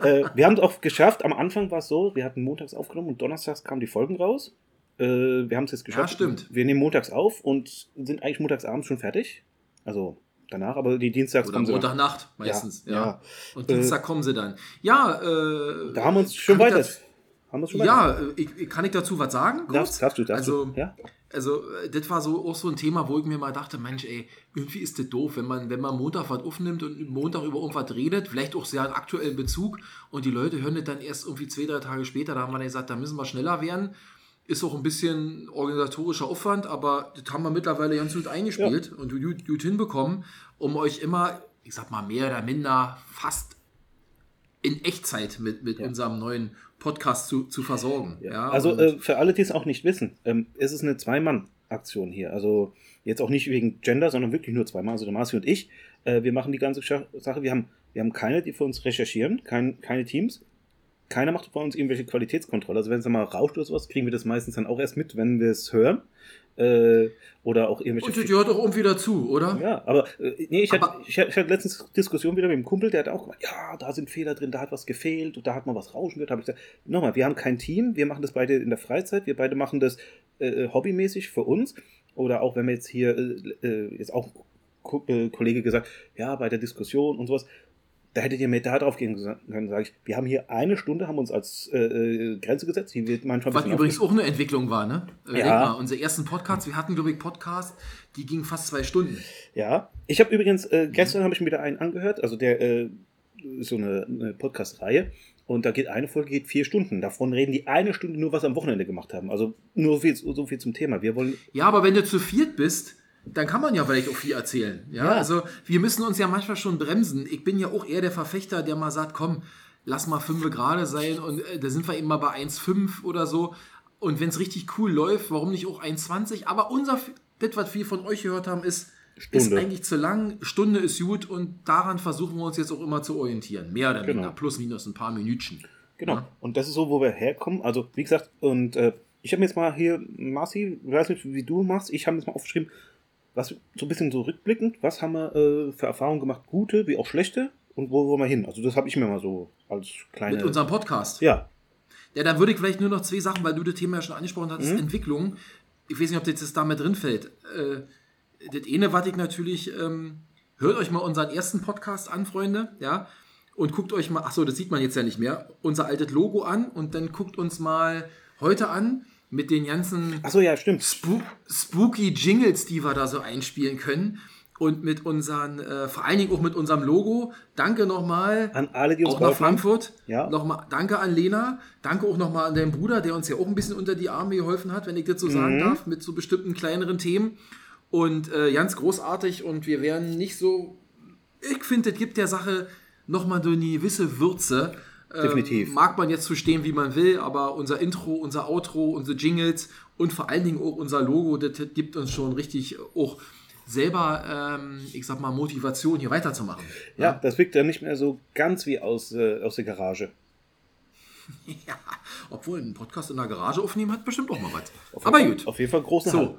äh, wir haben es auch geschafft. Am Anfang war es so, wir hatten montags aufgenommen und donnerstags kamen die Folgen raus. Äh, wir haben es jetzt geschafft. stimmt. Wir nehmen montags auf und sind eigentlich montagsabends schon fertig. Also danach, aber die Dienstags Oder kommen sie. Montagnacht meistens. Ja, Ja, ja. Und Dienstag kommen sie dann. Ja, äh. Da haben wir uns schon weiter. das- Haben schon. Ja, äh, ich, kann ich dazu was sagen? Darfst, darfst du, darfst also, du. Ja? Also, äh, das war so auch so ein Thema, wo ich mir mal dachte, Mensch, ey, irgendwie ist das doof, wenn man, wenn man Montag was aufnimmt und Montag über irgendwas redet, vielleicht auch sehr einen aktuellen Bezug und die Leute hören das dann erst irgendwie zwei, drei Tage später, da haben wir dann gesagt, da müssen wir schneller werden. Ist auch ein bisschen organisatorischer Aufwand, aber das haben wir mittlerweile ganz gut eingespielt und gut, gut hinbekommen, um euch immer, ich sag mal, mehr oder minder fast in Echtzeit mit, mit unserem neuen Podcast zu, zu versorgen. Ja, also und- äh, für alle, die es auch nicht wissen, ähm, es ist eine Zwei-Mann-Aktion hier. Also jetzt auch nicht wegen Gender, sondern wirklich nur zweimal. Also der Marci und ich. Äh, wir machen die ganze Sache. Wir haben, wir haben keine, die für uns recherchieren, kein, keine Teams. Keiner macht bei uns irgendwelche Qualitätskontrolle. Also wenn es mal rauscht oder sowas, kriegen wir das meistens dann auch erst mit, wenn wir es hören. Äh, oder auch irgendwelche. Und das gehört doch irgendwie dazu, oder? Ja, aber äh, nee, ich, hatte, Aber- ich, hatte- ich hatte letztens Diskussion wieder mit einem Kumpel, der hat auch gesagt, ja, da sind Fehler drin, da hat was gefehlt und da hat mal was rauschen gehört. Habe ich gesagt, nochmal, wir haben kein Team, wir machen das beide in der Freizeit, wir beide machen das äh, hobbymäßig für uns. Oder auch wenn wir jetzt hier, äh, äh, jetzt auch Ko äh, Kollege gesagt, ja, bei der Diskussion und sowas, da hättet ihr mehr da drauf gehen können, sage ich. Wir haben hier eine Stunde, haben uns als äh, äh, Grenze gesetzt, die wird manchmal Was übrigens auch eine Entwicklung war, ne? Äh, Ja. Mal, unsere ersten Podcasts, wir hatten, glaube ich, Podcasts, die gingen fast zwei Stunden. Ja, ich habe übrigens, äh, gestern habe ich mir wieder einen angehört, also der äh, so eine, eine Podcast-Reihe und da geht eine Folge geht vier Stunden. Davon reden die eine Stunde nur, was am Wochenende gemacht haben. Also nur so viel, so viel zum Thema. Wir wollen, Ja, aber wenn du zu viert bist, dann kann man ja vielleicht auch viel erzählen. Ja? Ja. Also wir müssen uns ja manchmal schon bremsen. Ich bin ja auch eher der Verfechter, der mal sagt, komm, lass mal fünf gerade sein und äh, da sind wir eben mal bei 1,5 oder so. Und wenn es richtig cool läuft, warum nicht auch 1,20? Aber unser, das, was wir von euch gehört haben, ist, ist eigentlich zu lang. Stunde ist gut und daran versuchen wir uns jetzt auch immer zu orientieren. Mehr oder Genau. weniger, plus minus ein paar Minütchen. genau. Ja. Und das ist so, wo wir herkommen. Also, wie gesagt, und äh, ich habe mir jetzt mal hier, Marci, ich weiß nicht, wie du machst, ich habe jetzt mal aufgeschrieben, was so ein bisschen so rückblickend, was haben wir äh, für Erfahrungen gemacht, gute wie auch schlechte und wo wollen wir hin? Also, das habe ich mir mal so als kleine. Mit unserem Podcast. ja, Ja, dann würde ich vielleicht nur noch zwei Sachen, weil du das Thema ja schon angesprochen hattest, Entwicklung. Ich weiß nicht, ob das jetzt damit drin fällt. Äh, das eine, was ich natürlich, ähm, hört euch mal unseren ersten Podcast an, Freunde, ja, und guckt euch mal, ach so, das sieht man jetzt ja nicht mehr, unser altes Logo an und dann guckt uns mal heute an mit den ganzen Achso, ja, stimmt. Spook, spooky Jingles, die wir da so einspielen können. Und mit unseren, äh, vor allen Dingen auch mit unserem Logo. Danke nochmal. An alle, die uns Auch nach. Frankfurt. Ja. Nochmal, danke an Lena. Danke auch nochmal an deinen Bruder, der uns ja auch ein bisschen unter die Arme geholfen hat, wenn ich das so Mhm. sagen darf, mit so bestimmten kleineren Themen. Und äh, ganz großartig. Und wir werden nicht so. Ich finde, das gibt der Sache nochmal so eine gewisse Würze. Ähm, Definitiv. mag man jetzt so stehen, wie man will, aber unser Intro, unser Outro, unsere Jingles und vor allen Dingen auch unser Logo, das gibt uns schon richtig auch selber, ähm, ich sag mal, Motivation, hier weiterzumachen. Ja, das wirkt dann nicht mehr so ganz wie aus, äh, aus der Garage. Ja, obwohl ein Podcast in der Garage aufnehmen hat bestimmt auch mal was. Auf Aber gut. Auf jeden Fall großen So.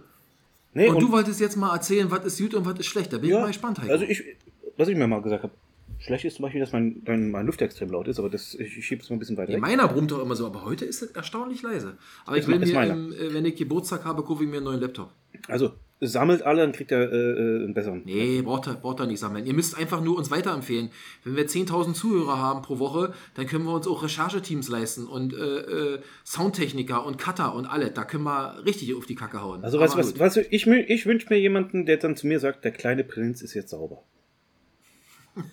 Nee, Und, du wolltest jetzt mal erzählen, was ist gut und was ist schlecht. Da bin ich mal gespannt, Heiko. Also ich, was ich mir mal gesagt habe, schlecht ist zum Beispiel, dass mein, mein, mein Lüfter extrem laut ist, aber das, ich, ich schiebe es mal ein bisschen weiter weg. meiner brummt doch immer so, aber heute ist es erstaunlich leise. Aber ich will mir, im, äh, wenn ich Geburtstag habe, kaufe ich mir einen neuen Laptop. Also sammelt alle, dann kriegt er äh, äh, einen besseren. Nee, braucht er, braucht er nicht sammeln. Ihr müsst einfach nur uns weiterempfehlen. Wenn wir 10.000 Zuhörer haben pro Woche, dann können wir uns auch Rechercheteams leisten und äh, äh, Soundtechniker und Cutter und alle. Da können wir richtig auf die Kacke hauen. Also was, weißt du, ich, ich wünsche mir jemanden, der dann zu mir sagt, der kleine Prinz ist jetzt sauber.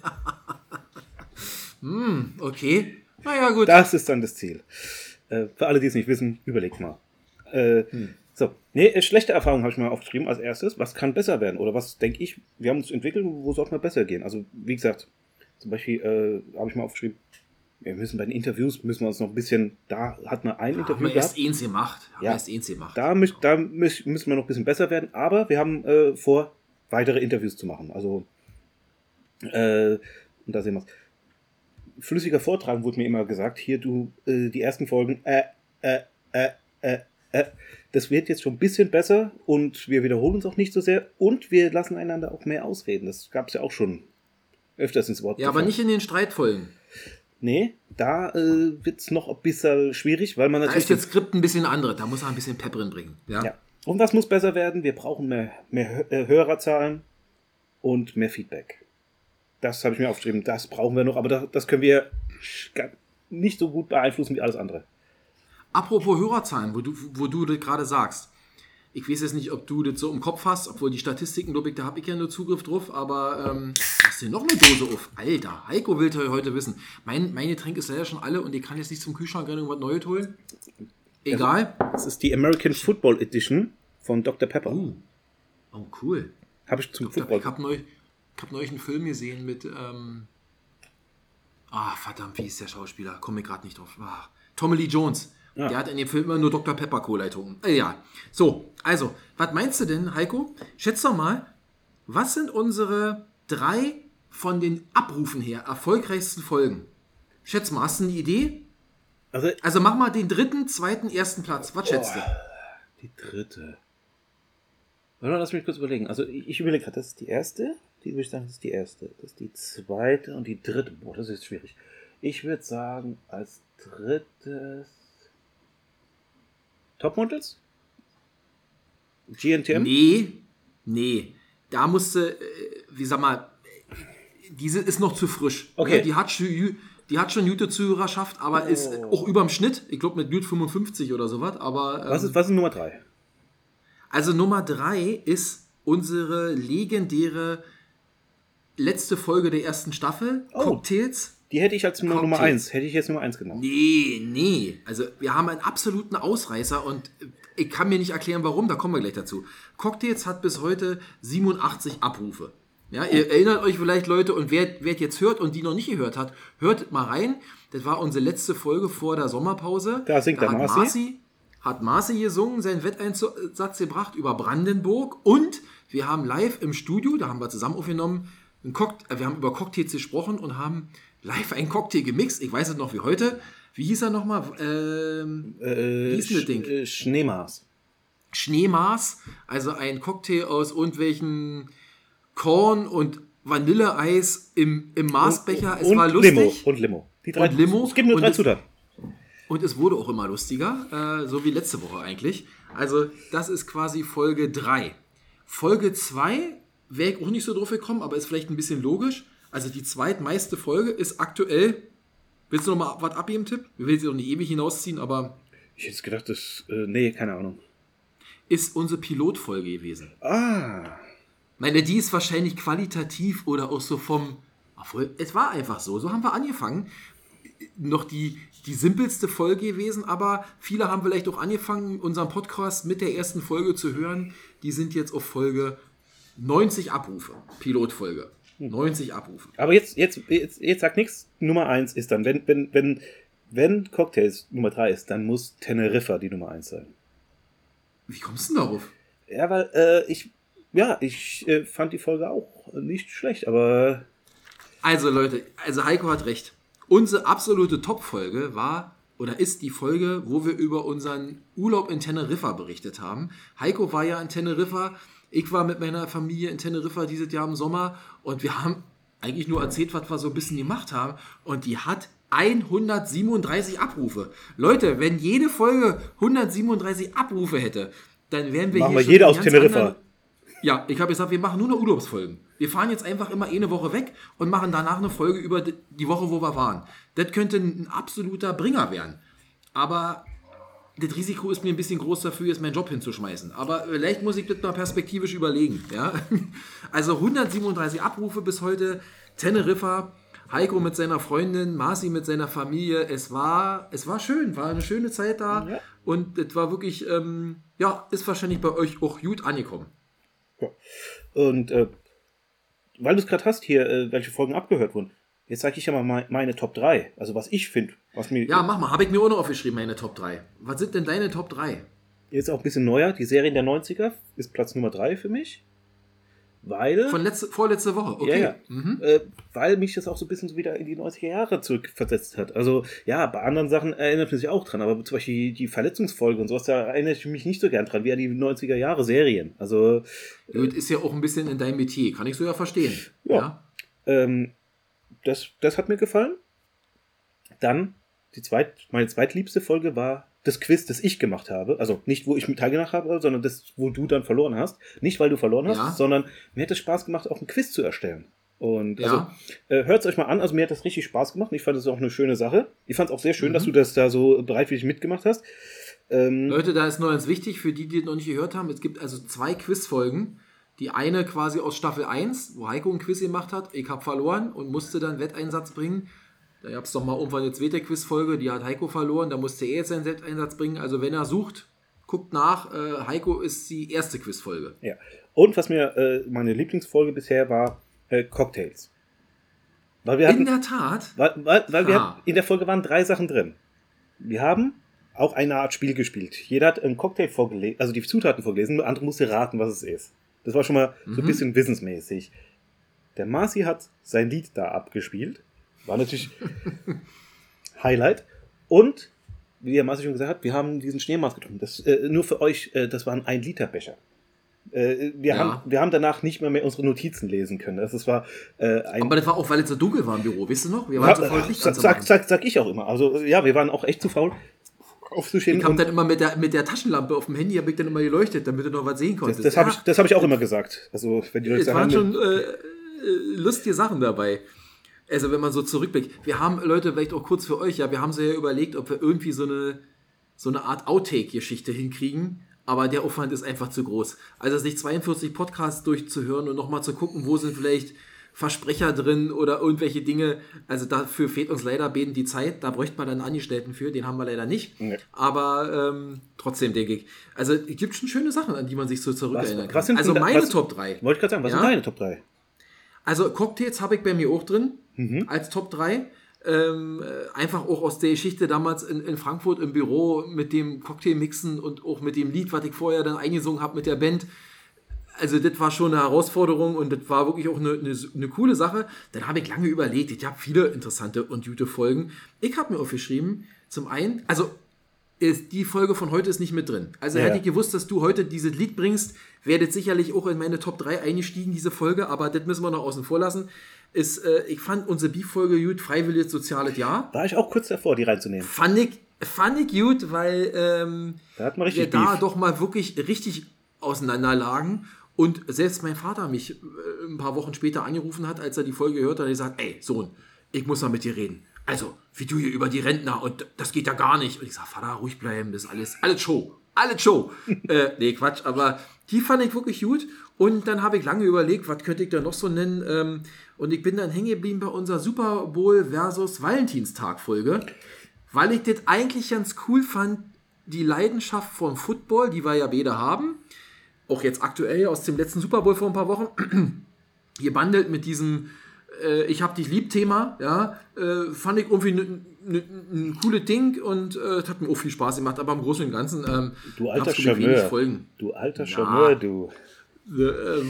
Okay. Naja, gut. Das ist dann das Ziel. Äh, für alle, die es nicht wissen, überlegt mal. Äh, So, nee, äh, schlechte Erfahrungen habe ich mal aufgeschrieben als erstes. Was kann besser werden? Oder was denke ich, wir haben uns entwickelt, wo sollte man besser gehen? Also, wie gesagt, zum Beispiel äh, habe ich mal aufgeschrieben, wir müssen bei den Interviews, müssen wir uns noch ein bisschen, da hat man ein haben Interview wir erst eins gemacht. Haben Ja. erst eins gemacht. Da, müß, da müß, müssen wir noch ein bisschen besser werden, aber wir haben äh, vor, weitere Interviews zu machen. Also, äh, und da sehen wir es. Flüssiger Vortragen wurde mir immer gesagt, hier du, äh, die ersten Folgen, äh, äh, äh, äh, äh, das wird jetzt schon ein bisschen besser und wir wiederholen uns auch nicht so sehr und wir lassen einander auch mehr ausreden. Das gab es ja auch schon öfters ins Wort. ja, aber nicht in den Streitfolgen. Nee, da äh, wird es noch ein bisschen schwierig, weil man Da natürlich. ist das Skript ein bisschen andere. Da muss er ein bisschen Pep drin bringen. Ja. Ja. Und was muss besser werden? Wir brauchen mehr, mehr äh, Hörerzahlen und mehr Feedback. Das habe ich mir aufgeschrieben. Das brauchen wir noch, aber das, das können wir nicht so gut beeinflussen wie alles andere. Apropos Hörerzahlen, wo du, wo du das gerade sagst. Ich weiß jetzt nicht, ob du das so im Kopf hast, obwohl die Statistiken, glaube ich, da habe ich ja nur Zugriff drauf, aber ähm, hast du noch eine Dose auf? Alter, Heiko will heute wissen. Mein, mein Getränk ist leider schon alle und ich kann jetzt nicht zum Kühlschrank rennen und was Neues holen. Egal. Das ist die American Football Edition von Dr. Pepper. Oh, oh cool. Habe ich zum glaub, Football. ich habe neulich, ich hab neulich einen Film gesehen mit. Ähm, ah, verdammt, wie ist der Schauspieler? Komme ich gerade nicht drauf. Ah, Tommy Lee Jones. Ja. Der hat in dem Film immer nur Dr. Pepper Cola getrunken. Äh, ja. So, also, was meinst du denn, Heiko? Schätz doch mal, was sind unsere drei von den Abrufen her erfolgreichsten Folgen? Schätz mal, hast du eine Idee? Also Also mach mal den dritten, zweiten, ersten Platz. Was schätzt du? die dritte. Lass mich kurz überlegen. Also ich, überlege gerade, das ist die erste. Die würde ich sagen, das ist die erste. Das ist die zweite und die dritte. Boah, das ist schwierig. Ich würde sagen, als drittes. Topmodels? GNTM? Nee, nee. Da musste, äh, wie sag mal, diese ist noch zu frisch. Okay. Die hat die hat schon gute Zuhörerschaft, aber ist auch überm Schnitt. Ich glaube mit gut 55 oder sowas. Aber ähm, Was ist, was ist Nummer drei? Also Nummer drei ist unsere legendäre letzte Folge der ersten Staffel, Oh. Cocktails. Die hätte ich als Nummer Cocktails. eins. Hätte ich jetzt Nummer eins genommen. Nee, nee. Also wir haben einen absoluten Ausreißer und ich kann mir nicht erklären, warum, da kommen wir gleich dazu. Cocktails hat bis heute 87 Abrufe. Ja, ihr erinnert euch vielleicht, Leute, und wer, wer jetzt hört und die noch nicht gehört hat, hört mal rein. Das war unsere letzte Folge vor der Sommerpause. Da singt der hat Marci. Marci. Hat Marci gesungen, seinen Wetteinsatz gebracht über Brandenburg und wir haben live im Studio, da haben wir zusammen aufgenommen, einen Cock äh, wir haben über Cocktails gesprochen und haben live einen Cocktail gemixt. Ich weiß es noch wie heute. Wie hieß er nochmal? Ähm, Äh, Wie das Sch- Ding? äh, Schneemaß. Schneemaß, also ein Cocktail aus irgendwelchen Korn und Vanilleeis im, im Maßbecher. es und war lustig. Limo. Und Limo. Die drei, Und Limo. Es gibt nur drei Zutaten. Und es wurde auch immer lustiger, äh, so wie letzte Woche eigentlich. Also, das ist quasi Folge 3. Folge 2 wäre ich auch nicht so drauf gekommen, aber ist vielleicht ein bisschen logisch. Also, die zweitmeiste Folge ist aktuell. Willst du noch mal was abgeben, Tipp? Wir will sie doch nicht ewig hinausziehen, aber Ich hätte gedacht, das. Äh, nee, keine Ahnung. ist unsere Pilotfolge gewesen. Ah. meine, die ist wahrscheinlich qualitativ oder auch so vom. Obwohl, es war einfach so. So haben wir angefangen. Noch die, die simpelste Folge gewesen, aber viele haben vielleicht auch angefangen, unseren Podcast mit der ersten Folge zu hören. Die sind jetzt auf Folge 90 Abrufe. Pilotfolge. 90 Abrufe. Aber jetzt, jetzt, jetzt, jetzt sag nichts. Nummer 1 ist dann, wenn, wenn, wenn, wenn Cocktails Nummer 3 ist, dann muss Teneriffa die Nummer 1 sein. Wie kommst du denn darauf? Ja, weil äh, ich, ja, ich äh, fand die Folge auch nicht schlecht, aber Also Leute, also Heiko hat recht. Unsere absolute Top-Folge war oder ist die Folge, wo wir über unseren Urlaub in Teneriffa berichtet haben. Heiko war ja in Teneriffa, ich war mit meiner Familie in Teneriffa dieses Jahr im Sommer und wir haben eigentlich nur erzählt, was wir so ein bisschen gemacht haben und die hat 137 Abrufe. Leute, wenn jede Folge 137 Abrufe hätte, dann wären wir Machen hier wir jede aus Teneriffa. anderen- ja, ich habe gesagt, wir machen nur noch Urlaubsfolgen. Wir fahren jetzt einfach immer eine Woche weg und machen danach eine Folge über die Woche, wo wir waren. Das könnte ein absoluter Bringer werden. Aber das Risiko ist mir ein bisschen groß dafür, jetzt meinen Job hinzuschmeißen. Aber vielleicht muss ich das mal perspektivisch überlegen. Ja? Also 137 Abrufe bis heute, Teneriffa, Heiko mit seiner Freundin, Marci mit seiner Familie. Es war, es war schön, war eine schöne Zeit da. Ja. Und es war wirklich, ähm, ja, ist wahrscheinlich bei euch auch gut angekommen. Und äh, weil du es gerade hast hier, äh, welche Folgen abgehört wurden, jetzt sage ich ja mal mei- meine Top 3. Also was ich finde, was mir Ja, mach mal. Habe ich mir auch noch aufgeschrieben, meine Top 3. Was sind denn deine Top 3? jetzt auch ein bisschen neuer, die Serien der 90er ist Platz Nummer 3 für mich. Weil, Von letzte, vorletzte Woche. Okay. Ja, ja. Mhm. äh, weil mich das auch so ein bisschen so wieder in die 90er Jahre zurückversetzt hat. Also ja, bei anderen Sachen erinnert man sich auch dran, aber zum Beispiel die, Verletzungsfolge und sowas, da erinnere ich mich nicht so gern dran, wie an die 90er Jahre Serien. Also Gut, ist ja auch ein bisschen in deinem Metier. Kann ich so ja verstehen. Ja. ähm, das, das hat mir gefallen. Dann, die zweit, meine zweitliebste Folge war das Quiz, das ich gemacht habe. Also nicht, wo ich mit teilgenommen habe, sondern das, wo du dann verloren hast. Nicht, weil du verloren hast, Ja. sondern mir hat es Spaß gemacht, auch ein Quiz zu erstellen. Und Ja. also, äh, hört es euch mal an. Also mir hat das richtig Spaß gemacht. Ich fand es auch eine schöne Sache. Ich fand es auch sehr schön, Mhm. dass du das da so bereitwillig mitgemacht hast. Ähm, Leute, da ist noch ganz wichtig, für die, die es noch nicht gehört haben, es gibt also zwei Quizfolgen. Die eine quasi aus Staffel 1, wo Heiko ein Quiz gemacht hat. Ich habe verloren und musste dann Wetteinsatz bringen. Da gab es doch mal irgendwann eine zweite Quizfolge, die hat Heiko verloren. Da musste er jetzt seinen Wetteinsatz bringen. Also wenn er sucht, guckt nach. Äh, Heiko ist die erste Quizfolge. Ja. Und was mir äh, meine Lieblingsfolge bisher war, äh, Cocktails. Weil wir In hatten, der Tat. weil, weil, weil wir hatten, in der Folge waren drei Sachen drin. Wir haben auch eine Art Spiel gespielt. Jeder hat einen Cocktail vorgelesen, also die Zutaten vorgelesen, der andere musste raten, was es ist. Das war schon mal so ein Mhm. bisschen wissensmäßig. Der Marci hat sein Lied da abgespielt. War natürlich Highlight. Und, wie der Marci schon gesagt hat, wir haben diesen Schneemaß getrunken. Das, äh, nur für euch, äh, das waren ein Liter Becher. Äh, wir, Ja. haben, wir haben danach nicht mehr, mehr unsere Notizen lesen können. Das, das war äh, ein. Aber das war auch, weil es so dunkel war im Büro, wisst ihr noch? Wir waren Ja, so voll Licht sag, sag, sag, sag ich auch immer. Also ja, wir waren auch echt zu faul aufzustehen. Ich habe dann immer mit der, mit der Taschenlampe auf dem Handy hab ich dann immer geleuchtet, damit du noch was sehen das konntest. das habe Ja, ich, das hab ich auch immer gesagt. Also wenn die Leute Es sagen, waren schon äh, äh, lustige Sachen dabei. Also wenn man so zurückblickt. Wir haben, Leute, vielleicht auch kurz für euch, ja, wir haben so ja überlegt, ob wir irgendwie so eine, so eine Art Outtake-Geschichte hinkriegen. Aber der Aufwand ist einfach zu groß. Also sich 42 Podcasts durchzuhören und nochmal zu gucken, wo sind vielleicht Versprecher drin oder irgendwelche Dinge. Also dafür fehlt uns leider beten die Zeit. Da bräuchte man dann Angestellten für. Den haben wir leider nicht. Nee. Aber ähm, trotzdem denke ich. Also es gibt schon schöne Sachen, an die man sich so zurückerinnern kann. was also meine was- Top 3. wollte ich gerade sagen, was Ja? sind deine Top 3? Also Cocktails habe ich bei mir auch drin, Mhm. als Top 3. Ähm, äh, einfach auch aus der Geschichte damals in, in Frankfurt im Büro mit dem Cocktailmixen und auch mit dem Lied, was ich vorher dann eingesungen habe mit der Band. Also das war schon eine Herausforderung und das war wirklich auch eine, eine, eine coole Sache. Dann habe ich lange überlegt, ich habe viele interessante und gute Folgen. Ich habe mir aufgeschrieben, zum einen, also ist, die Folge von heute ist nicht mit drin. Also Ja. hätte ich gewusst, dass du heute dieses Lied bringst, das sicherlich auch in meine Top 3 eingestiegen, diese Folge, aber das müssen wir noch außen vor lassen. Ist, äh, ich fand unsere Beef-Folge gut, freiwilliges soziales Jahr. War ich auch kurz davor, die reinzunehmen. Fand ich, Fand ich gut, weil ähm, Da wir richtig da Beef. doch mal wirklich richtig auseinander lagen. Und selbst mein Vater mich äh, ein paar Wochen später angerufen hat, als er die Folge gehört hat, er gesagt, ey, Sohn, ich muss mal mit dir reden. Also, wie du hier über die Rentner und das geht ja gar nicht. Und ich sag, Vater, ruhig bleiben, das ist alles, alles Show. Alles Show. äh, nee, Quatsch, aber die fand ich wirklich gut. Und dann habe ich lange überlegt, was könnte ich da noch so nennen. Ähm, und ich bin dann hängen geblieben bei unserer Super Bowl versus Valentinstag-Folge, weil ich das eigentlich ganz cool fand, die Leidenschaft vom Football, die wir ja beide haben, auch jetzt aktuell aus dem letzten Super Bowl vor ein paar Wochen, gebandelt mit diesem äh, Ich hab dich lieb Thema, ja, äh, fand ich irgendwie ein ne, ne, cooles Ding und äh, hat mir auch viel Spaß gemacht, aber im Großen und Ganzen ähm, Du alter Charmeur. Folgen. Du alter. Charmeur, du. Äh,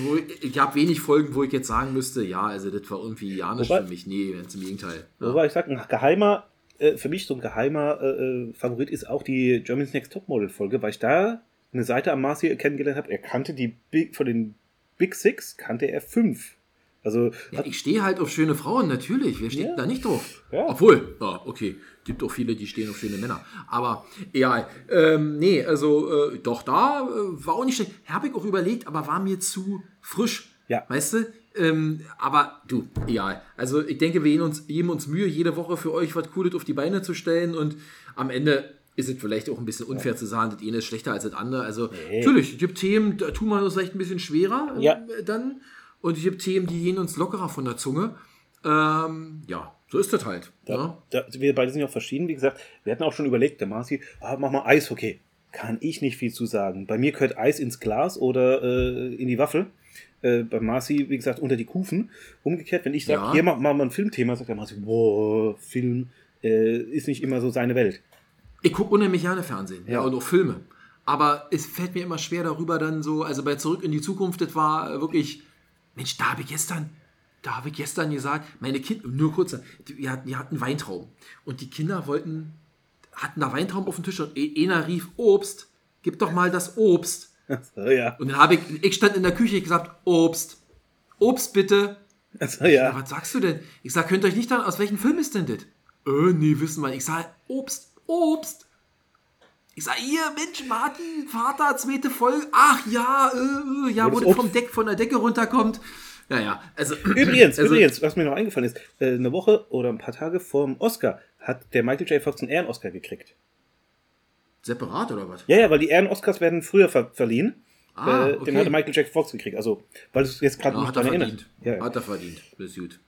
wo ich ich habe wenig Folgen, wo ich jetzt sagen müsste, ja, also das war irgendwie ja nicht Wobei- für mich. Nee, ganz im Gegenteil. Ja. Wobei ich sage, ein geheimer, äh, für mich so ein geheimer äh, Favorit ist auch die Germany's Next Topmodel Folge, weil ich da eine Seite am Marci kennengelernt habe. Er kannte die Big, von den Big Six, kannte er fünf. Also, Ja, ich stehe halt auf schöne Frauen, natürlich. Wer steht Ja. da nicht drauf? Ja. Obwohl, ja, okay, gibt auch viele, die stehen auf schöne Männer. Aber egal. Ähm, nee, also äh, doch, da äh, war auch nicht schlecht. Habe ich auch überlegt, aber war mir zu frisch. Ja. Weißt du? Ähm, aber du, egal. Also ich denke, wir geben uns, geben uns Mühe, jede Woche für euch was Cooles auf die Beine zu stellen und am Ende ist es vielleicht auch ein bisschen unfair zu sagen, das eine ist schlechter als das andere. Also natürlich, es gibt Themen, da tun wir uns vielleicht ein bisschen schwerer äh, Ja. dann. Und es gibt Themen, die gehen uns lockerer von der Zunge. Ähm, ja, so ist das halt. ne? da, wir beide sind ja auch verschieden, wie gesagt. Wir hatten auch schon überlegt, der Marci, ah, mach mal Eishockey. Kann ich nicht viel zu sagen. Bei mir gehört Eis ins Glas oder äh, in die Waffel. Äh, bei Marci, wie gesagt, unter die Kufen. Umgekehrt, wenn ich sage, Ja. hier mach, mal ein Filmthema, sagt der Marci, boah, Film äh, ist nicht immer so seine Welt. Ich gucke unheimlich gerne Fernsehen ja. Ja. und auch Filme. Aber es fällt mir immer schwer darüber dann so, also bei Zurück in die Zukunft, das war wirklich, Mensch, da habe ich gestern, da habe ich gestern gesagt, meine Kinder, nur kurz, die, wir hatten, wir hatten Weintrauben und die Kinder wollten, hatten da Weintrauben auf dem Tisch und einer rief, Obst, gib doch mal das Obst. So, ja. Und dann habe ich, ich stand in der Küche, ich gesagt, Obst, Obst bitte. So, Ja, was sagst du denn? Ich sag, könnt ihr euch nicht dann, aus welchem Film ist denn das? Äh, nee, wissen wir. Ich sag, Obst, Obst. Ich sag, ihr, Mensch, Martin, Vater, zweite Folge. Ach ja, äh, äh, ja, Wo das vom Deck, von der Decke runterkommt. Naja, also. Übrigens, also, übrigens, was mir noch eingefallen ist, äh, eine Woche oder ein paar Tage vor dem Oscar hat der Michael J. Fox einen Ehren-Oscar gekriegt. Separat oder was? Ja, ja, weil die Ehren-Oscars werden früher ver verliehen. Ah, äh, okay. Den hatte Michael J. Fox gekriegt. Also, weil es jetzt gerade Ja, nicht dran erinnert. Ja, ja. Hat er verdient. Das ist gut.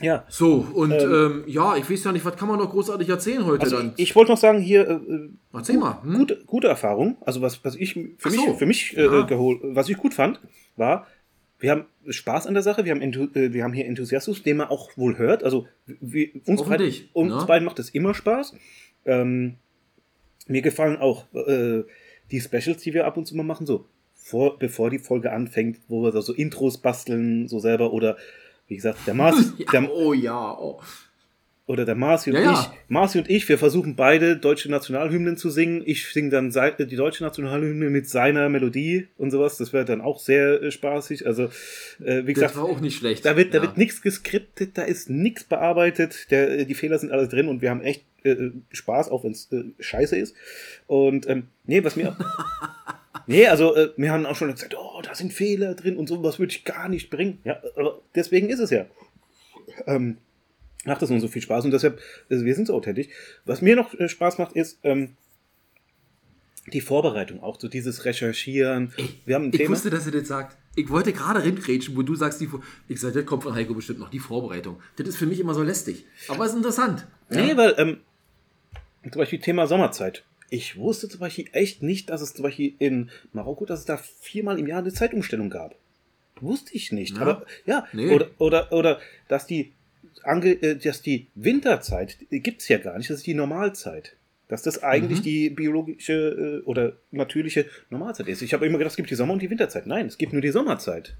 Ja. So, und ähm, ja, ich weiß ja nicht, was kann man noch großartig erzählen heute Also dann? ich wollte noch sagen, hier äh, äh, Erzähl mal. Hm? gute, gute Erfahrung. Also was, was ich für Ach mich, so. für mich äh, Ja. geholt, was ich gut fand, war, wir haben Spaß an der Sache, wir haben, äh, wir haben hier Enthusiasmus, den man auch wohl hört. Also wir, uns, beiden, uns ne? beiden macht es immer Spaß. Ähm, mir gefallen auch äh, die Specials, die wir ab und zu mal machen, so vor, bevor die Folge anfängt, wo wir da so Intros basteln, so selber oder wie gesagt, der Mars, Ja, der, oh ja, oh. oder der Marci und Ja, ja. ich. Marci und ich, wir versuchen beide deutsche Nationalhymnen zu singen. Ich singe dann sei- die deutsche Nationalhymne mit seiner Melodie und sowas. Das wäre dann auch sehr äh, spaßig. Also, äh, wie Das gesagt, war auch nicht schlecht. da wird, da ja. wird nichts geskriptet, da ist nichts bearbeitet. Der, äh, die Fehler sind alles drin und wir haben echt äh, Spaß, auch wenn es äh, scheiße ist. Und ähm, nee, was mir. nee, also äh, wir haben auch schon gesagt, oh, da sind Fehler drin und sowas würde ich gar nicht bringen. Ja, aber deswegen ist es ja. Ähm, macht das nun so viel Spaß und deshalb, also wir sind so authentisch. Was mir noch äh, Spaß macht, ist ähm, die Vorbereitung, auch so dieses Recherchieren. Wir haben ein Ich Thema. wusste, dass er das sagt. Ich wollte gerade ringrätschen, wo du sagst, die Vor ich sage, das kommt von Heiko bestimmt noch, die Vorbereitung. Das ist für mich immer so lästig. Aber es ist interessant. Nee, weil, ähm, zum Beispiel Thema Sommerzeit. Ich wusste zum Beispiel echt nicht, dass es zum Beispiel in Marokko, dass es da viermal im Jahr eine Zeitumstellung gab. Wusste ich nicht. Ja. Aber ja, Nee. oder, oder, oder dass die, ange, äh, dass die Winterzeit die gibt's ja gar nicht, das ist die Normalzeit. Dass das eigentlich Mhm. die biologische äh, oder natürliche Normalzeit ist. Ich habe immer gedacht, es gibt die Sommer- und die Winterzeit. Nein, es gibt nur die Sommerzeit.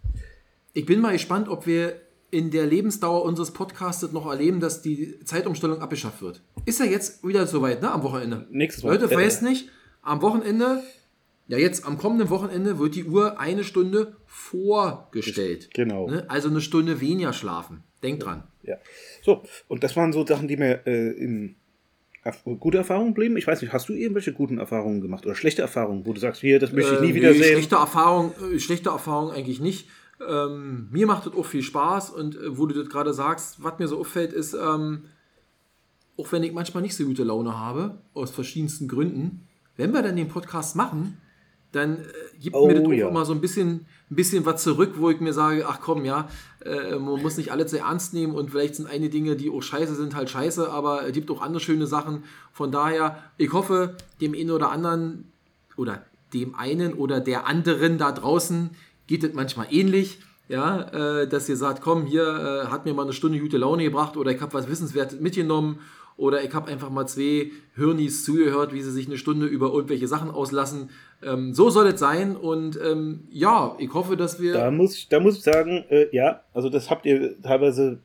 Ich bin mal gespannt, ob wir in der Lebensdauer unseres Podcasts noch erleben, dass die Zeitumstellung abgeschafft wird. Ist ja jetzt wieder soweit, ne? Am Wochenende. Nächstes Leute, Woche- vergesst nicht, am Wochenende, ja jetzt am kommenden Wochenende wird die Uhr eine Stunde vorgestellt. Genau. Ne? Also eine Stunde weniger schlafen. Denkt dran. Ja. So, und das waren so Sachen, die mir äh, im gute Erfahrungen geblieben? Ich weiß nicht, hast du irgendwelche guten Erfahrungen gemacht oder schlechte Erfahrungen, wo du sagst, hier, das möchte ich nie Äh, wieder nee, sehen? Schlechte Erfahrung, äh, schlechte Erfahrung eigentlich nicht. Ähm, mir macht das auch viel Spaß und äh, wo du das gerade sagst, was mir so auffällt, ist, ähm, auch wenn ich manchmal nicht so gute Laune habe, aus verschiedensten Gründen, wenn wir dann den Podcast machen, dann äh, gibt Oh, mir das auch ja. immer so ein bisschen, ein bisschen was zurück, wo ich mir sage, ach komm, ja, äh, man muss nicht alles sehr ernst nehmen und vielleicht sind einige Dinge, die auch scheiße sind, halt scheiße, aber es gibt auch andere schöne Sachen. Von daher, ich hoffe, dem einen oder anderen oder dem einen oder der anderen da draußen geht es manchmal ähnlich. Ja, äh, dass ihr sagt, komm, hier äh, hat mir mal eine Stunde gute Laune gebracht oder ich habe was Wissenswertes mitgenommen oder ich habe einfach mal zwei Hirnis zugehört, wie sie sich eine Stunde über irgendwelche Sachen auslassen. Ähm, so soll es sein und ähm, ja, ich hoffe, dass wir. Da muss ich, da muss ich sagen, äh, ja, also das habt ihr teilweise,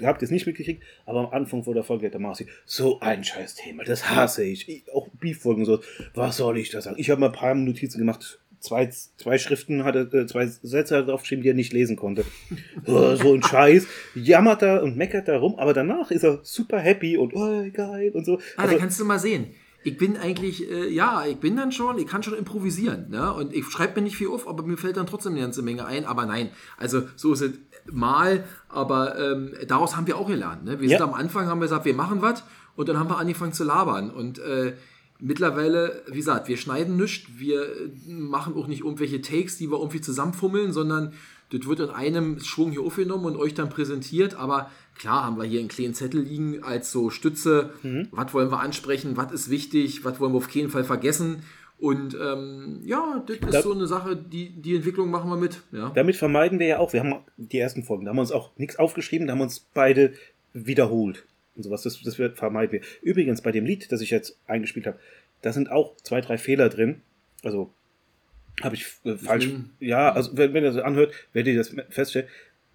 habt ihr es nicht mitgekriegt, aber am Anfang vor der Folge hat der Marci so ein scheiß Thema, das hasse ich. ich auch Beef-Folgen so, was soll ich da sagen? Ich habe mal ein paar Notizen gemacht, zwei, zwei Schriften hatte, äh, zwei Sätze hat er draufgeschrieben, die er nicht lesen konnte. oh, so ein Scheiß, jammert er und meckert da rum, aber danach ist er super happy und oh, geil und so. Ah, Also, da kannst du mal sehen. Ich bin eigentlich, äh, ja, ich bin dann schon, ich kann schon improvisieren. Ne? Und ich schreibe mir nicht viel auf, aber mir fällt dann trotzdem eine ganze Menge ein. Aber nein, also so ist es mal, aber ähm, daraus haben wir auch gelernt. Ne? Wir Ja. sind am Anfang, haben wir gesagt, wir machen was und dann haben wir angefangen zu labern. Und äh, mittlerweile, wie gesagt, wir schneiden nichts, wir machen auch nicht irgendwelche Takes, die wir irgendwie zusammenfummeln, sondern das wird in einem Schwung hier aufgenommen und euch dann präsentiert. Aber klar haben wir hier einen kleinen Zettel liegen als so Stütze. Was wollen wir ansprechen? Was ist wichtig? Was wollen wir auf keinen Fall vergessen? Und ähm, ja, das ist Da- so eine Sache, die, die Entwicklung machen wir mit. Ja. Damit vermeiden wir ja auch, wir haben die ersten Folgen, da haben wir uns auch nichts aufgeschrieben, da haben wir uns beide wiederholt und sowas. Das, das wird- vermeiden wir. Übrigens, bei dem Lied, das ich jetzt eingespielt habe, da sind auch zwei, drei Fehler drin. Also habe ich äh, falsch. schlimm. Ja, also wenn, wenn ihr das anhört, werdet ihr das feststellen.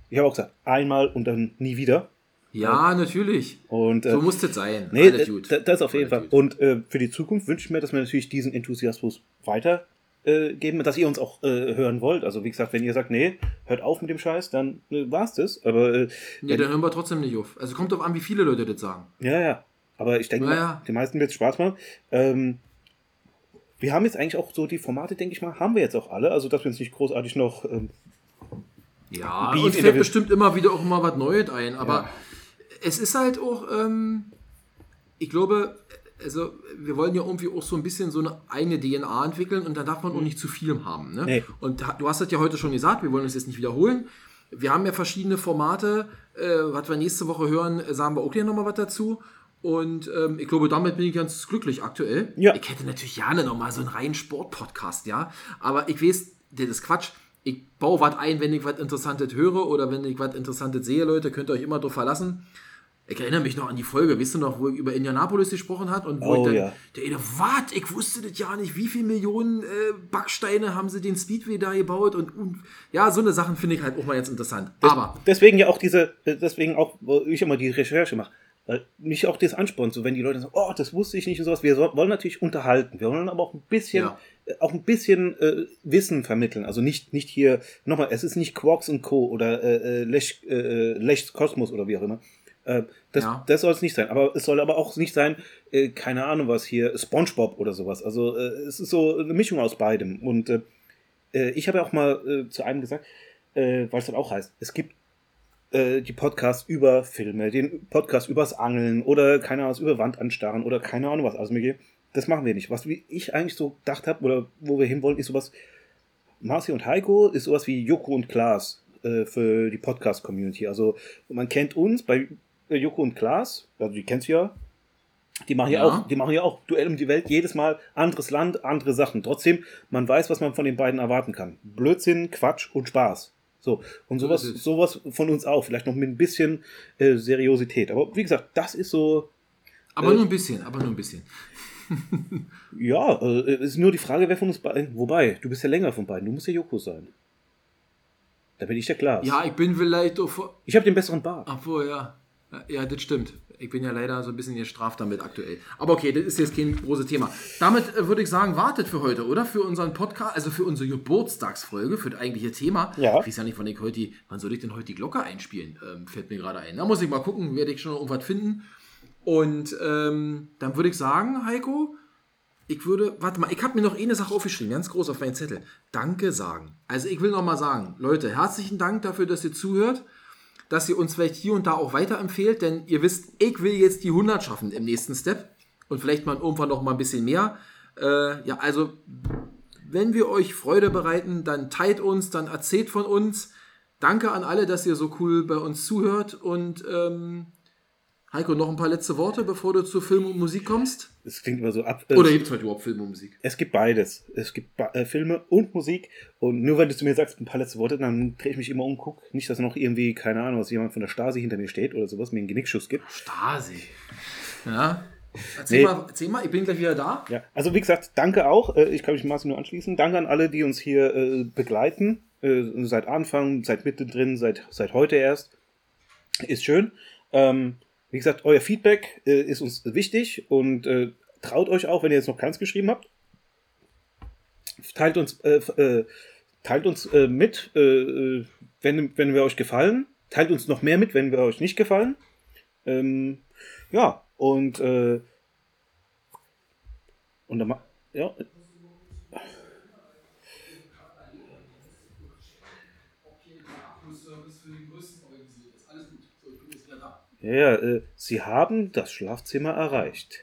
Ich habe auch gesagt, einmal und dann nie wieder. Ja, natürlich. Und, äh, So muss das sein. Nee, Alles äh, gut. da- das auf jeden Fall. Und äh, für die Zukunft wünsche ich mir, dass wir natürlich diesen Enthusiasmus weiter äh, geben, dass ihr uns auch äh, hören wollt. Also wie gesagt, wenn ihr sagt, nee, hört auf mit dem Scheiß, dann äh, war's das. Aber äh, Nee, dann hören wir trotzdem nicht auf. Also kommt drauf an, wie viele Leute das sagen. ja, ja. Aber ich denke, Ja, mal, ja. den meisten wird es Spaß machen. Ähm, wir haben jetzt eigentlich auch so die Formate, denke ich mal, haben wir jetzt auch alle. Also dass wir uns nicht großartig noch ähm, Ja, Beef uns fällt bestimmt immer wieder auch immer was Neues ein, aber es ist halt auch, ähm, ich glaube, also wir wollen ja irgendwie auch so ein bisschen so eine eigene DNA entwickeln und da darf man auch nicht zu viel haben. Ne? Nee. Und du hast das ja heute schon gesagt, wir wollen uns jetzt nicht wiederholen. Wir haben ja verschiedene Formate, äh, was wir nächste Woche hören, äh, sagen wir auch gleich nochmal was dazu. Und ähm, ich glaube, damit bin ich ganz glücklich aktuell. Ja. Ich hätte natürlich gerne nochmal so einen reinen Sport-Podcast, ja. Aber ich weiß, das ist Quatsch. Ich baue was ein, wenn ich was Interessantes höre oder wenn ich was Interessantes sehe, Leute, könnt ihr euch immer drauf verlassen. Ich erinnere mich noch an die Folge, wisst ihr noch, wo ich über Indianapolis gesprochen hat und wo Oh, ich dann, ja. der eine, was, ich wusste das ja nicht, wie viele Millionen äh, Backsteine haben sie den Speedway da gebaut und, und ja, so eine Sachen finde ich halt auch mal jetzt interessant. Aber Deswegen ja auch diese, äh, deswegen auch, wo ich immer die Recherche mache. Weil mich auch das anspornt, so wenn die Leute sagen, oh, das wusste ich nicht und sowas. Wir so, wollen natürlich unterhalten. Wir wollen aber auch ein bisschen, Ja. äh, auch ein bisschen äh, Wissen vermitteln. Also nicht, nicht hier, nochmal, es ist nicht Quarks und Co. oder äh, äh, Lech, äh, Lechs Kosmos oder wie auch immer. Äh, das, Ja. das soll es nicht sein. Aber es soll aber auch nicht sein, äh, keine Ahnung was hier, SpongeBob oder sowas. Also äh, es ist so eine Mischung aus beidem. Und äh, äh, ich habe ja auch mal äh, zu einem gesagt, weil es dann auch heißt, es gibt die Podcasts über Filme, den Podcast übers Angeln oder keine Ahnung, was über Wand anstarren oder keine Ahnung was. Also mir das machen wir nicht. Was wie ich eigentlich so gedacht habe oder wo wir hinwollen, ist sowas. Marci und Heiko ist sowas wie Joko und Klaas für die Podcast-Community. Also man kennt uns bei Joko und Klaas, also die kennst du ja. Die machen ja. Ja. auch, die machen ja auch Duell um die Welt, jedes Mal anderes Land, andere Sachen. Trotzdem, man weiß, was man von den beiden erwarten kann. Blödsinn, Quatsch und Spaß. So, und So sowas, sowas von uns auch, vielleicht noch mit ein bisschen äh, Seriosität. Aber wie gesagt, das ist so, aber Äh, nur ein bisschen, aber nur ein bisschen. ja, äh, es ist nur die Frage, wer von uns beiden, wobei, du bist ja länger von beiden, du musst ja Joko sein. Da bin ich der Klaas. Ja, ich bin vielleicht Ich habe den besseren Bart. Obwohl, ja. Ja, das stimmt. Ich bin ja leider so ein bisschen gestraft damit aktuell. Aber okay, das ist jetzt kein großes Thema. Damit äh, würde ich sagen, wartet für heute, oder? Für unseren Podcast, also für unsere Geburtstagsfolge, für das eigentliche Thema. Ja. Ich weiß ja nicht, wann ich heute, wann soll ich denn heute die Glocke einspielen? Ähm, fällt mir gerade ein. Da muss ich mal gucken, werde ich schon irgendwas finden. Und ähm, dann würde ich sagen, Heiko, ich würde, warte mal, ich habe mir noch eine Sache aufgeschrieben, ganz groß auf meinen Zettel. Danke sagen. Also ich will noch mal sagen, Leute, herzlichen Dank dafür, dass ihr zuhört, dass ihr uns vielleicht hier und da auch weiterempfehlt, denn ihr wisst, ich will jetzt die 100 schaffen im nächsten Step und vielleicht mal irgendwann noch mal ein bisschen mehr. Äh, ja, also wenn wir euch Freude bereiten, dann teilt uns, dann erzählt von uns. Danke an alle, dass ihr so cool bei uns zuhört und ähm, Heiko, noch ein paar letzte Worte, bevor du zu Film und Musik kommst? Es klingt immer so ab. äh, Oder gibt es heute überhaupt Film und Musik? Es gibt beides. Es gibt ba- äh, Filme und Musik. Und nur wenn du zu mir sagst, ein paar letzte Worte, dann drehe ich mich immer um und guck. Nicht, dass noch irgendwie, keine Ahnung, dass jemand von der Stasi hinter mir steht oder sowas, mir einen Genickschuss gibt. Stasi. Ja. Erzähl, Nee. mal, erzähl mal, ich bin gleich wieder da. Ja, also wie gesagt, danke auch. Äh, Ich kann mich Marcel nur anschließen. Danke an alle, die uns hier äh, begleiten. Äh, seit Anfang, seit mittendrin, seit, seit heute erst. Ist schön. Ähm, wie gesagt, euer Feedback äh, ist uns wichtig und äh, traut euch auch, wenn ihr jetzt noch keins geschrieben habt. Teilt uns, äh, äh, teilt uns äh, mit, äh, wenn, wenn wir euch gefallen. Teilt uns noch mehr mit, wenn wir euch nicht gefallen. Ähm, ja, und und dann ja. Ja, ja, äh, sie haben das Schlafzimmer erreicht.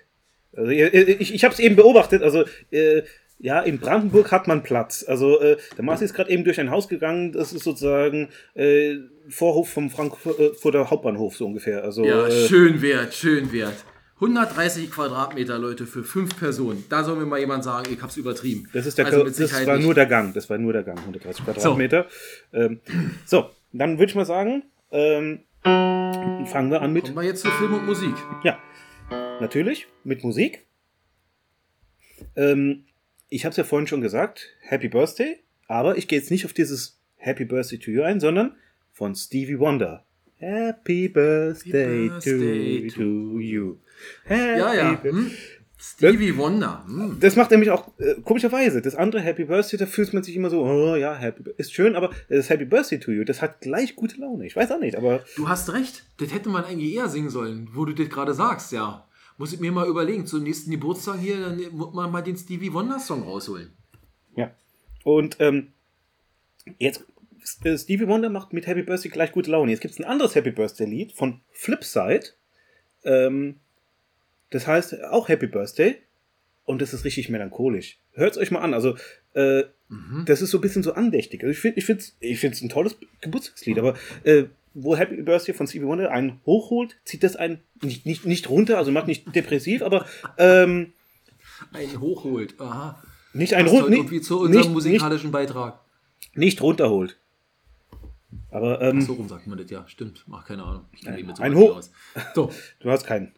Also, ihr- ihr- ich ich habe es eben beobachtet. Also, äh, ja, in Brandenburg hat man Platz. Also, äh, der Marci ist gerade eben durch ein Haus gegangen. Das ist sozusagen äh, Vorhof vom Frankfurter Hauptbahnhof, so ungefähr. Also, Ja, äh, schön wert, schön wert. 130 Quadratmeter, Leute, für fünf Personen. Da soll mir mal jemand sagen, ich hab's übertrieben. Das ist der also das war nicht. nur der Gang. Das war nur der Gang, 130 Quadratmeter. So, ähm, so dann würde ich mal sagen, ähm, fangen wir an mit, Kommen wir jetzt zu Film und Musik. ja, natürlich mit Musik. Ähm, ich habe es ja vorhin schon gesagt, Happy Birthday, aber ich gehe jetzt nicht auf dieses Happy Birthday to you ein, sondern von Stevie Wonder. Happy Birthday, Birthday to, to you. Happy Ja, ja. Hm? Stevie Wonder. Hm. Das macht nämlich auch äh, komischerweise. Das andere Happy Birthday, da fühlt man sich immer so, oh ja, Happy ist schön, aber das Happy Birthday to you, das hat gleich gute Laune. Ich weiß auch nicht, aber Du hast recht. Das hätte man eigentlich eher singen sollen, wo du das gerade sagst, ja. Muss ich mir mal überlegen. Zum nächsten Geburtstag hier, dann muss man mal den Stevie Wonder Song rausholen. ja. Und ähm, jetzt äh, Stevie Wonder macht mit Happy Birthday gleich gute Laune. Jetzt gibt es ein anderes Happy Birthday Lied von Flipside. Ähm, das heißt auch Happy Birthday und das ist richtig melancholisch. Hört es euch mal an. Also äh, das ist so ein bisschen so andächtig. Also ich finde, ich finde, ich finde es ein tolles Geburtstagslied, aber äh, wo Happy Birthday von Stevie Wonder einen hochholt, zieht das einen nicht, nicht, nicht runter, also macht nicht depressiv, aber ähm, Einen hochholt. Aha. nicht ein heute rund, irgendwie zu unserem nicht, nicht, musikalischen Beitrag. nicht runterholt. Aber ähm, So rum sagt man das, ja. Stimmt. Ach, keine Ahnung. Ich ein nicht Hoch- aus. So. du hast keinen.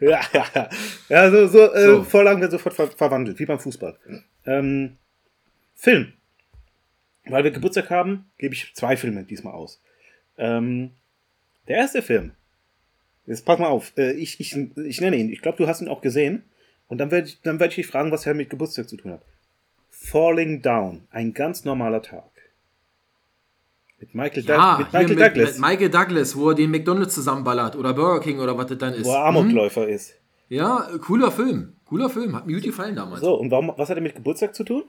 Ja, ja, ja. So, so, äh, So. Vorlagen werden sofort ver verwandelt, wie beim Fußball. Ähm, Film. Weil wir Geburtstag haben, gebe ich zwei Filme diesmal aus. Ähm, der erste Film. Jetzt pass mal auf. Äh, ich, ich, ich nenne ihn. Ich glaube, du hast ihn auch gesehen. Und dann werde ich, dann werd ich dich fragen, was er mit Geburtstag zu tun hat. Falling Down. Ein ganz normaler Tag. Mit Michael, Ja, mit Michael mit, Douglas. mit Michael Douglas, wo er den McDonalds zusammenballert oder Burger King oder was das dann ist. wo er Hm? Amokläufer ist. Ja, cooler Film. Cooler Film. Hat mir gut gefallen damals. So, und warum, was hat er mit Geburtstag zu tun?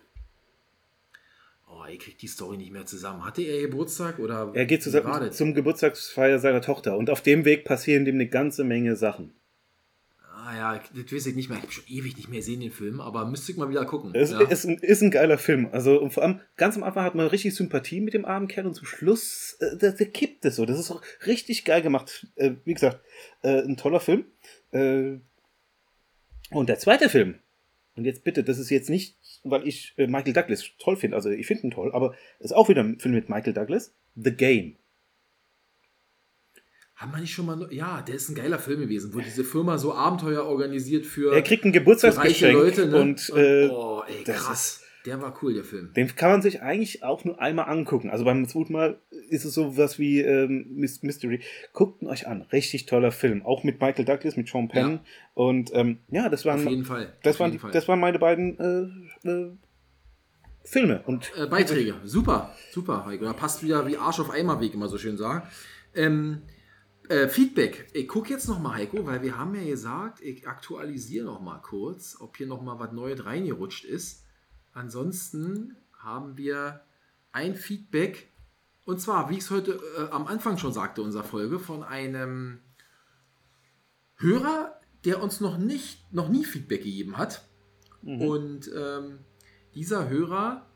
Oh, ich krieg die Story nicht mehr zusammen. Hatte er Geburtstag oder Er geht wie zu, war das? zum Geburtstagsfeier seiner Tochter und auf dem Weg passieren ihm eine ganze Menge Sachen. Ah ja, das weiß ich nicht mehr. Ich habe schon ewig nicht mehr gesehen, den Film, aber müsste ich mal wieder gucken. Es ja. ist, ein, ist ein geiler Film. Also und vor allem ganz am Anfang hat man richtig Sympathie mit dem armen Kerl und zum Schluss, äh, da, da kippt es so. Das ist auch richtig geil gemacht. Äh, wie gesagt, äh, ein toller Film. Äh, und der zweite Film, und jetzt bitte, das ist jetzt nicht, weil ich äh, Michael Douglas toll finde, also ich finde ihn toll, aber ist auch wieder ein Film mit Michael Douglas, The Game. Haben wir nicht schon mal. Ja, der ist ein geiler Film gewesen, wo diese Firma so Abenteuer organisiert für, Er kriegt ein Geburtstagsgeschenk Leute. Ne? und, äh, oh, ey, krass. Der war cool, der Film. Den kann man sich eigentlich auch nur einmal angucken. Also beim zweiten Mal ist es so was wie ähm, Mys- Mystery. Guckt ihn euch an. Richtig toller Film. Auch mit Michael Douglas, mit Sean Penn. Ja. Und ähm, ja, das waren, Auf jeden Fall. das, Auf waren die, Fall. das waren meine beiden äh, äh, Filme. Und Äh, Beiträge. Super, super, Heiko. Da passt wieder wie Arsch auf Eimer, wie ich immer so schön sage. Ähm, Äh, Feedback. Ich gucke jetzt noch mal, Heiko, weil wir haben ja gesagt, ich aktualisiere noch mal kurz, ob hier noch mal was Neues reingerutscht ist. Ansonsten haben wir ein Feedback, und zwar, wie ich es heute äh, am Anfang schon sagte, unserer Folge, von einem Hörer, der uns noch nicht, noch nie Feedback gegeben hat. Und ähm, dieser Hörer,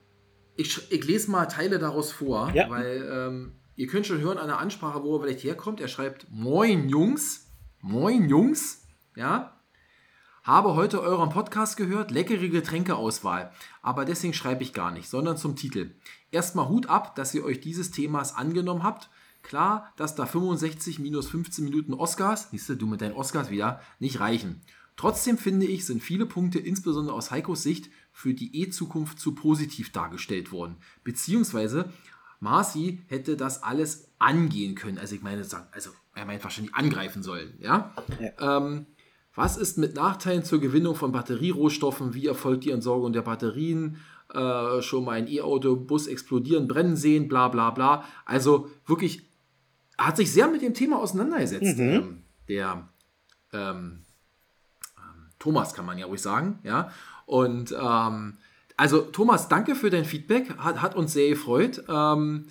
ich, ich lese mal Teile daraus vor, Ja. weil ähm, ihr könnt schon hören an der Ansprache, wo er vielleicht herkommt. Er schreibt: Moin Jungs, moin Jungs, ja. Habe heute euren Podcast gehört, leckere Getränkeauswahl. Aber deswegen schreibe ich gar nicht, sondern zum Titel. Erstmal Hut ab, dass ihr euch dieses Themas angenommen habt. Klar, dass da 65 minus 15 Minuten Oscars, siehst du, mit deinen Oscars wieder, nicht reichen. Trotzdem finde ich, sind viele Punkte, insbesondere aus Heikos Sicht, für die E-Zukunft zu positiv dargestellt worden. Beziehungsweise, Marci hätte das alles angehen können. Also ich meine, also er meint wahrscheinlich angreifen sollen, ja? Ähm, was ist mit Nachteilen zur Gewinnung von Batterierohstoffen? Wie erfolgt die Entsorgung der Batterien? Äh, schon mal ein E-Auto, Bus explodieren, brennen sehen, bla bla bla. Also wirklich, er hat sich sehr mit dem Thema auseinandergesetzt. Ähm, der ähm, ähm, Thomas kann man ja ruhig sagen, ja. Und ähm, also Thomas, danke für dein Feedback, hat, hat uns sehr gefreut. Ähm,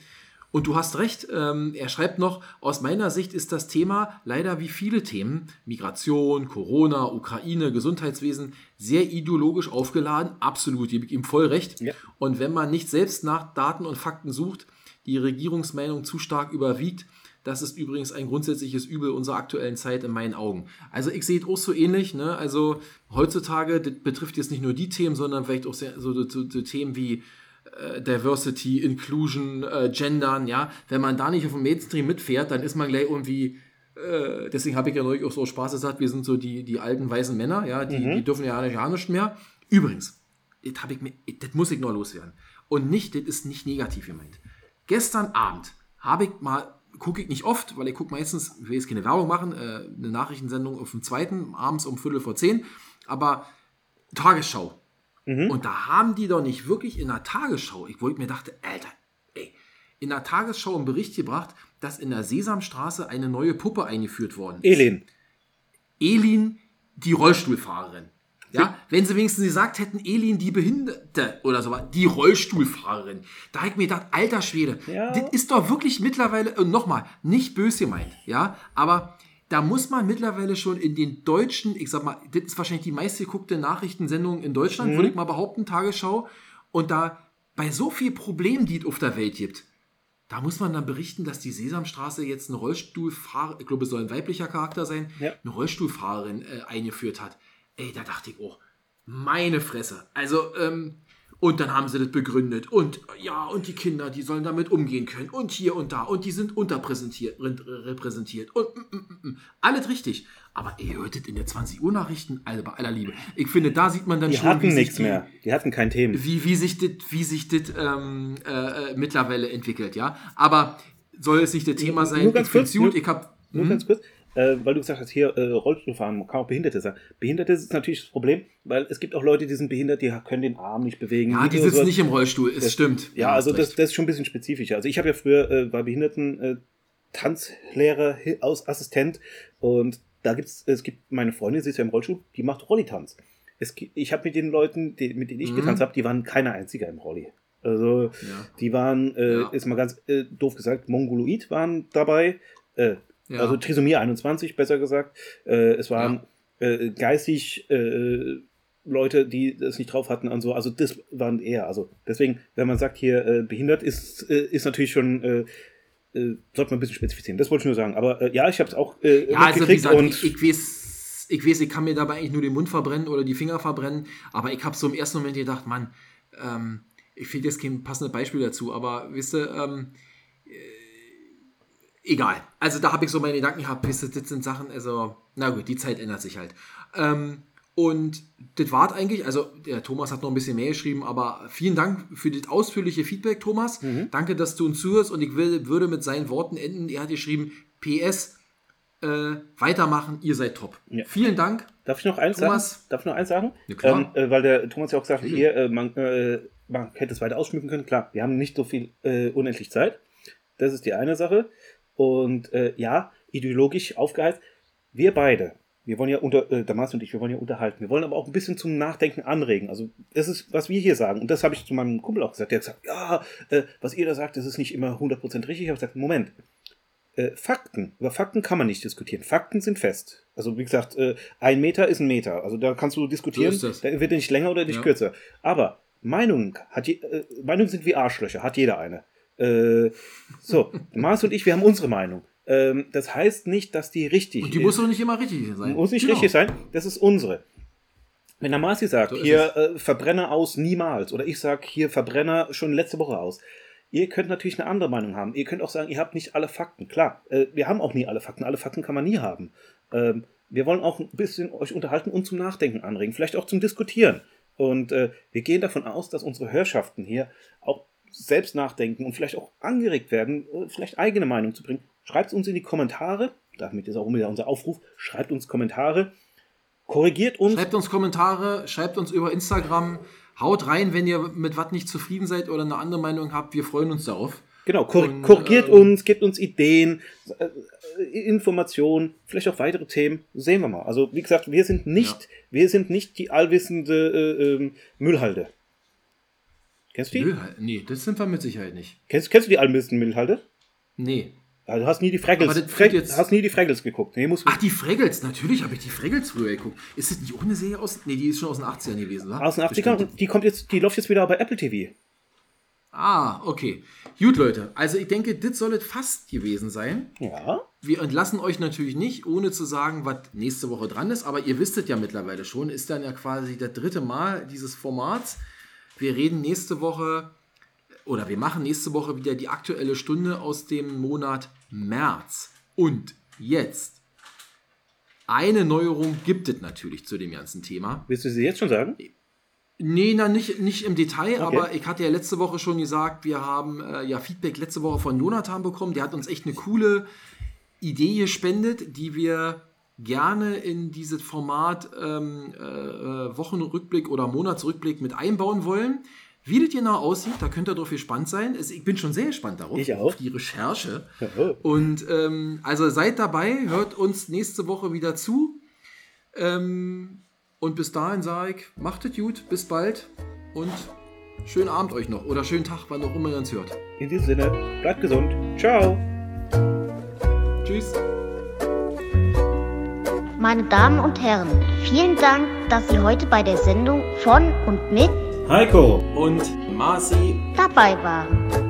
und du hast recht, ähm, er schreibt noch, aus meiner Sicht ist das Thema leider wie viele Themen, Migration, Corona, Ukraine, Gesundheitswesen, sehr ideologisch aufgeladen. Absolut, gebe ich ihm voll recht. Ja. Und wenn man nicht selbst nach Daten und Fakten sucht, die Regierungsmeinung zu stark überwiegt, das ist übrigens ein grundsätzliches Übel unserer aktuellen Zeit in meinen Augen. Also ich sehe es auch so ähnlich. Ne? Also heutzutage, das betrifft jetzt nicht nur die Themen, sondern vielleicht auch sehr, so, so, so Themen wie äh, Diversity, Inclusion, äh, Gendern. Ja, wenn man da nicht auf dem Mainstream mitfährt, dann ist man gleich irgendwie äh, deswegen habe ich ja neulich auch so Spaß gesagt, wir sind so die, die alten weißen Männer, ja, die, die dürfen ja nicht, ja nicht mehr. Übrigens, das, ich mir, das muss ich noch loswerden. Und nicht, das ist nicht negativ gemeint. Gestern Abend habe ich mal, gucke ich nicht oft, weil ich gucke meistens, ich will jetzt keine Werbung machen, äh, eine Nachrichtensendung auf dem zweiten, abends um Viertel vor zehn, aber Tagesschau. Und da haben die doch nicht wirklich in der Tagesschau, ich wollte mir dachte, Alter, ey, in der Tagesschau einen Bericht gebracht, dass in der Sesamstraße eine neue Puppe eingeführt worden ist. Elin. Elin, die Rollstuhlfahrerin. Ja, wenn sie wenigstens gesagt hätten, Elin, die Behinderte oder so, die Rollstuhlfahrerin. Da habe ich mir gedacht, alter Schwede, Ja. das ist doch wirklich mittlerweile, und nochmal, nicht böse gemeint, ja, aber da muss man mittlerweile schon in den deutschen, ich sag mal, das ist wahrscheinlich die meistgeguckte Nachrichtensendung in Deutschland, würde ich mal behaupten, Tagesschau, und da bei so viel Problemen, die es auf der Welt gibt, da muss man dann berichten, dass die Sesamstraße jetzt eine Rollstuhlfahrerin, ich glaube, es soll ein weiblicher Charakter sein, Ja. eine Rollstuhlfahrerin äh, eingeführt hat. Ey, da dachte ich, oh, meine Fresse. Also, ähm, und dann haben sie das begründet. Und ja, und die Kinder, die sollen damit umgehen können. Und hier und da. Und die sind unterpräsentiert, re- repräsentiert. Und mm, mm, mm, mm. alles richtig. Aber ihr hörtet in der 20 Uhr Nachrichten, also bei aller Liebe. Ich finde, da sieht man dann Die schon, wie hatten nichts die, mehr. Die hatten kein Thema. wie, wie sich das wie sich das, ähm, äh, äh, mittlerweile entwickelt, ja. Aber soll es nicht das Thema sein? Nur ganz kurz, gut, nur- ich hab, Nur hm? ganz kurz, äh, weil du gesagt hast, hier äh, Rollstuhlfahren, man kann auch Behinderte sein. Behinderte ist natürlich das Problem, weil es gibt auch Leute, die sind behindert, die können den Arm nicht bewegen. ja, die sitzen nicht im Rollstuhl, es stimmt. Ja, also das, das ist schon ein bisschen spezifischer. Also ich habe ja früher äh, war Behinderten äh, Tanzlehrer, aus Assistent und da gibt's es gibt meine Freundin, sie ist ja im Rollstuhl, die macht Rollitanz. Ich habe mit den Leuten, die, mit denen ich Mhm. getanzt habe, die waren keiner einziger im Rolli. Also Ja. die waren, äh, Ja. ist mal ganz äh, doof gesagt, Mongoloid waren dabei, äh, Ja. also Trisomie 21 besser gesagt. Äh, es waren äh, geistig äh, Leute, die das nicht drauf hatten und so. Also das waren eher. Also deswegen, wenn man sagt hier äh, behindert, ist, äh, ist natürlich schon äh, sollte man ein bisschen spezifizieren. Das wollte ich nur sagen. Aber äh, ja, ich habe es auch äh, Ja, also gesagt, und ich, ich, weiß, ich weiß, ich kann mir dabei eigentlich nur den Mund verbrennen oder die Finger verbrennen, aber ich habe so im ersten Moment gedacht, Mann, ähm, ich finde jetzt kein passendes Beispiel dazu, aber wisst ihr, ähm, äh, egal. Also da habe ich so meine Gedanken gehabt, das sind Sachen, also, na gut, die Zeit ändert sich halt. Ähm, und das war eigentlich, also der Thomas hat noch ein bisschen mehr geschrieben, aber vielen Dank für das ausführliche Feedback, Thomas. Mhm. Danke, dass du uns zuhörst und ich will, würde mit seinen Worten enden. Er hat geschrieben, PS, äh, weitermachen, ihr seid top. Ja. Vielen Dank. Darf ich noch eins Thomas? sagen? Darf ich noch eins sagen? Ja, klar. Ähm, äh, weil der Thomas ja auch sagt, Natürlich. hier, äh, man, äh, man hätte es weiter ausschmücken können. Klar, wir haben nicht so viel äh, unendlich Zeit. Das ist die eine Sache. Und äh, ja, ideologisch aufgeheizt. Wir beide, wir wollen ja unter, äh, Damas und ich, wir wollen ja unterhalten. Wir wollen aber auch ein bisschen zum Nachdenken anregen. Also, das ist, was wir hier sagen. Und das habe ich zu meinem Kumpel auch gesagt. Der hat gesagt, ja, äh, was ihr da sagt, das ist nicht immer 100% richtig. Ich habe gesagt, Moment. Äh, Fakten. Über Fakten kann man nicht diskutieren. Fakten sind fest. Also, wie gesagt, äh, ein Meter ist ein Meter. Also, da kannst du diskutieren. So. Da wird er nicht länger oder nicht Ja. kürzer. Aber Meinungen, hat je, äh, Meinungen sind wie Arschlöcher. Hat jeder eine. Äh, so, Mars und ich, wir haben unsere Meinung. Ähm, das heißt nicht, dass die richtig Und die ist. muss doch nicht immer richtig sein. Muss nicht Genau. richtig sein, das ist unsere. Wenn der Marci sagt, So ist hier äh, Verbrenner aus niemals, oder ich sage hier Verbrenner schon letzte Woche aus, ihr könnt natürlich eine andere Meinung haben. Ihr könnt auch sagen, ihr habt nicht alle Fakten. Klar, äh, wir haben auch nie alle Fakten. Alle Fakten kann man nie haben. Ähm, wir wollen auch ein bisschen euch unterhalten und zum Nachdenken anregen, vielleicht auch zum Diskutieren. Und äh, wir gehen davon aus, dass unsere Hörschaften hier auch selbst nachdenken und vielleicht auch angeregt werden, äh, vielleicht eigene Meinung zu bringen. Schreibt es uns in die Kommentare. Damit ist auch wieder unser Aufruf. Schreibt uns Kommentare. Korrigiert uns. Schreibt uns Kommentare, schreibt uns über Instagram, haut rein, wenn ihr mit was nicht zufrieden seid oder eine andere Meinung habt. Wir freuen uns darauf. Genau, kor Und, korrigiert ähm, uns, gebt uns Ideen, äh, äh, Informationen, vielleicht auch weitere Themen. Sehen wir mal. Also, wie gesagt, wir sind nicht, wir sind nicht die allwissende äh, ähm, Müllhalde. Kennst du die? Nö, nee, das sind wir mit Sicherheit nicht. Kennst, kennst du die allwissende Müllhalde? Nee. Du hast nie die Fraggles, das jetzt- hast nie die Fraggles geguckt. Nee, muss Ach, die Fraggles. Natürlich habe ich die Fraggles früher geguckt. Ist das nicht auch eine Serie aus... Nee, die ist schon aus den 80ern gewesen, wa? aus den 80ern Bestimmt. und die kommt jetzt, die läuft jetzt wieder bei Apple TV. Ah, okay. Gut, Leute. Also ich denke, das soll es fast gewesen sein. Ja. Wir entlassen euch natürlich nicht, ohne zu sagen, was nächste Woche dran ist. Aber ihr wisst es ja mittlerweile schon. Ist dann ja quasi der dritte Mal dieses Formats. Wir reden nächste Woche oder wir machen nächste Woche wieder die aktuelle Stunde aus dem Monat März. Und jetzt eine Neuerung gibt es natürlich zu dem ganzen Thema. Willst du sie jetzt schon sagen? Nee, na, nicht, nicht im Detail, Okay. aber ich hatte ja letzte Woche schon gesagt, wir haben äh, ja Feedback letzte Woche von Jonathan bekommen. Der hat uns echt eine coole Idee gespendet, die wir gerne in dieses Format ähm, äh, Wochenrückblick oder Monatsrückblick mit einbauen wollen. Wie das genau aussieht, da könnt ihr drauf gespannt sein. Ich bin schon sehr gespannt darauf, Ich auch. auf die Recherche. Und ähm, also seid dabei, hört uns nächste Woche wieder zu. Ähm, und bis dahin sage ich, macht es gut, bis bald und schönen Abend euch noch oder schönen Tag, wann auch immer ihr uns hört. In diesem Sinne, bleibt gesund. Ciao. Tschüss. Meine Damen und Herren, vielen Dank, dass Sie heute bei der Sendung von und mit Heiko und Marci dabei waren.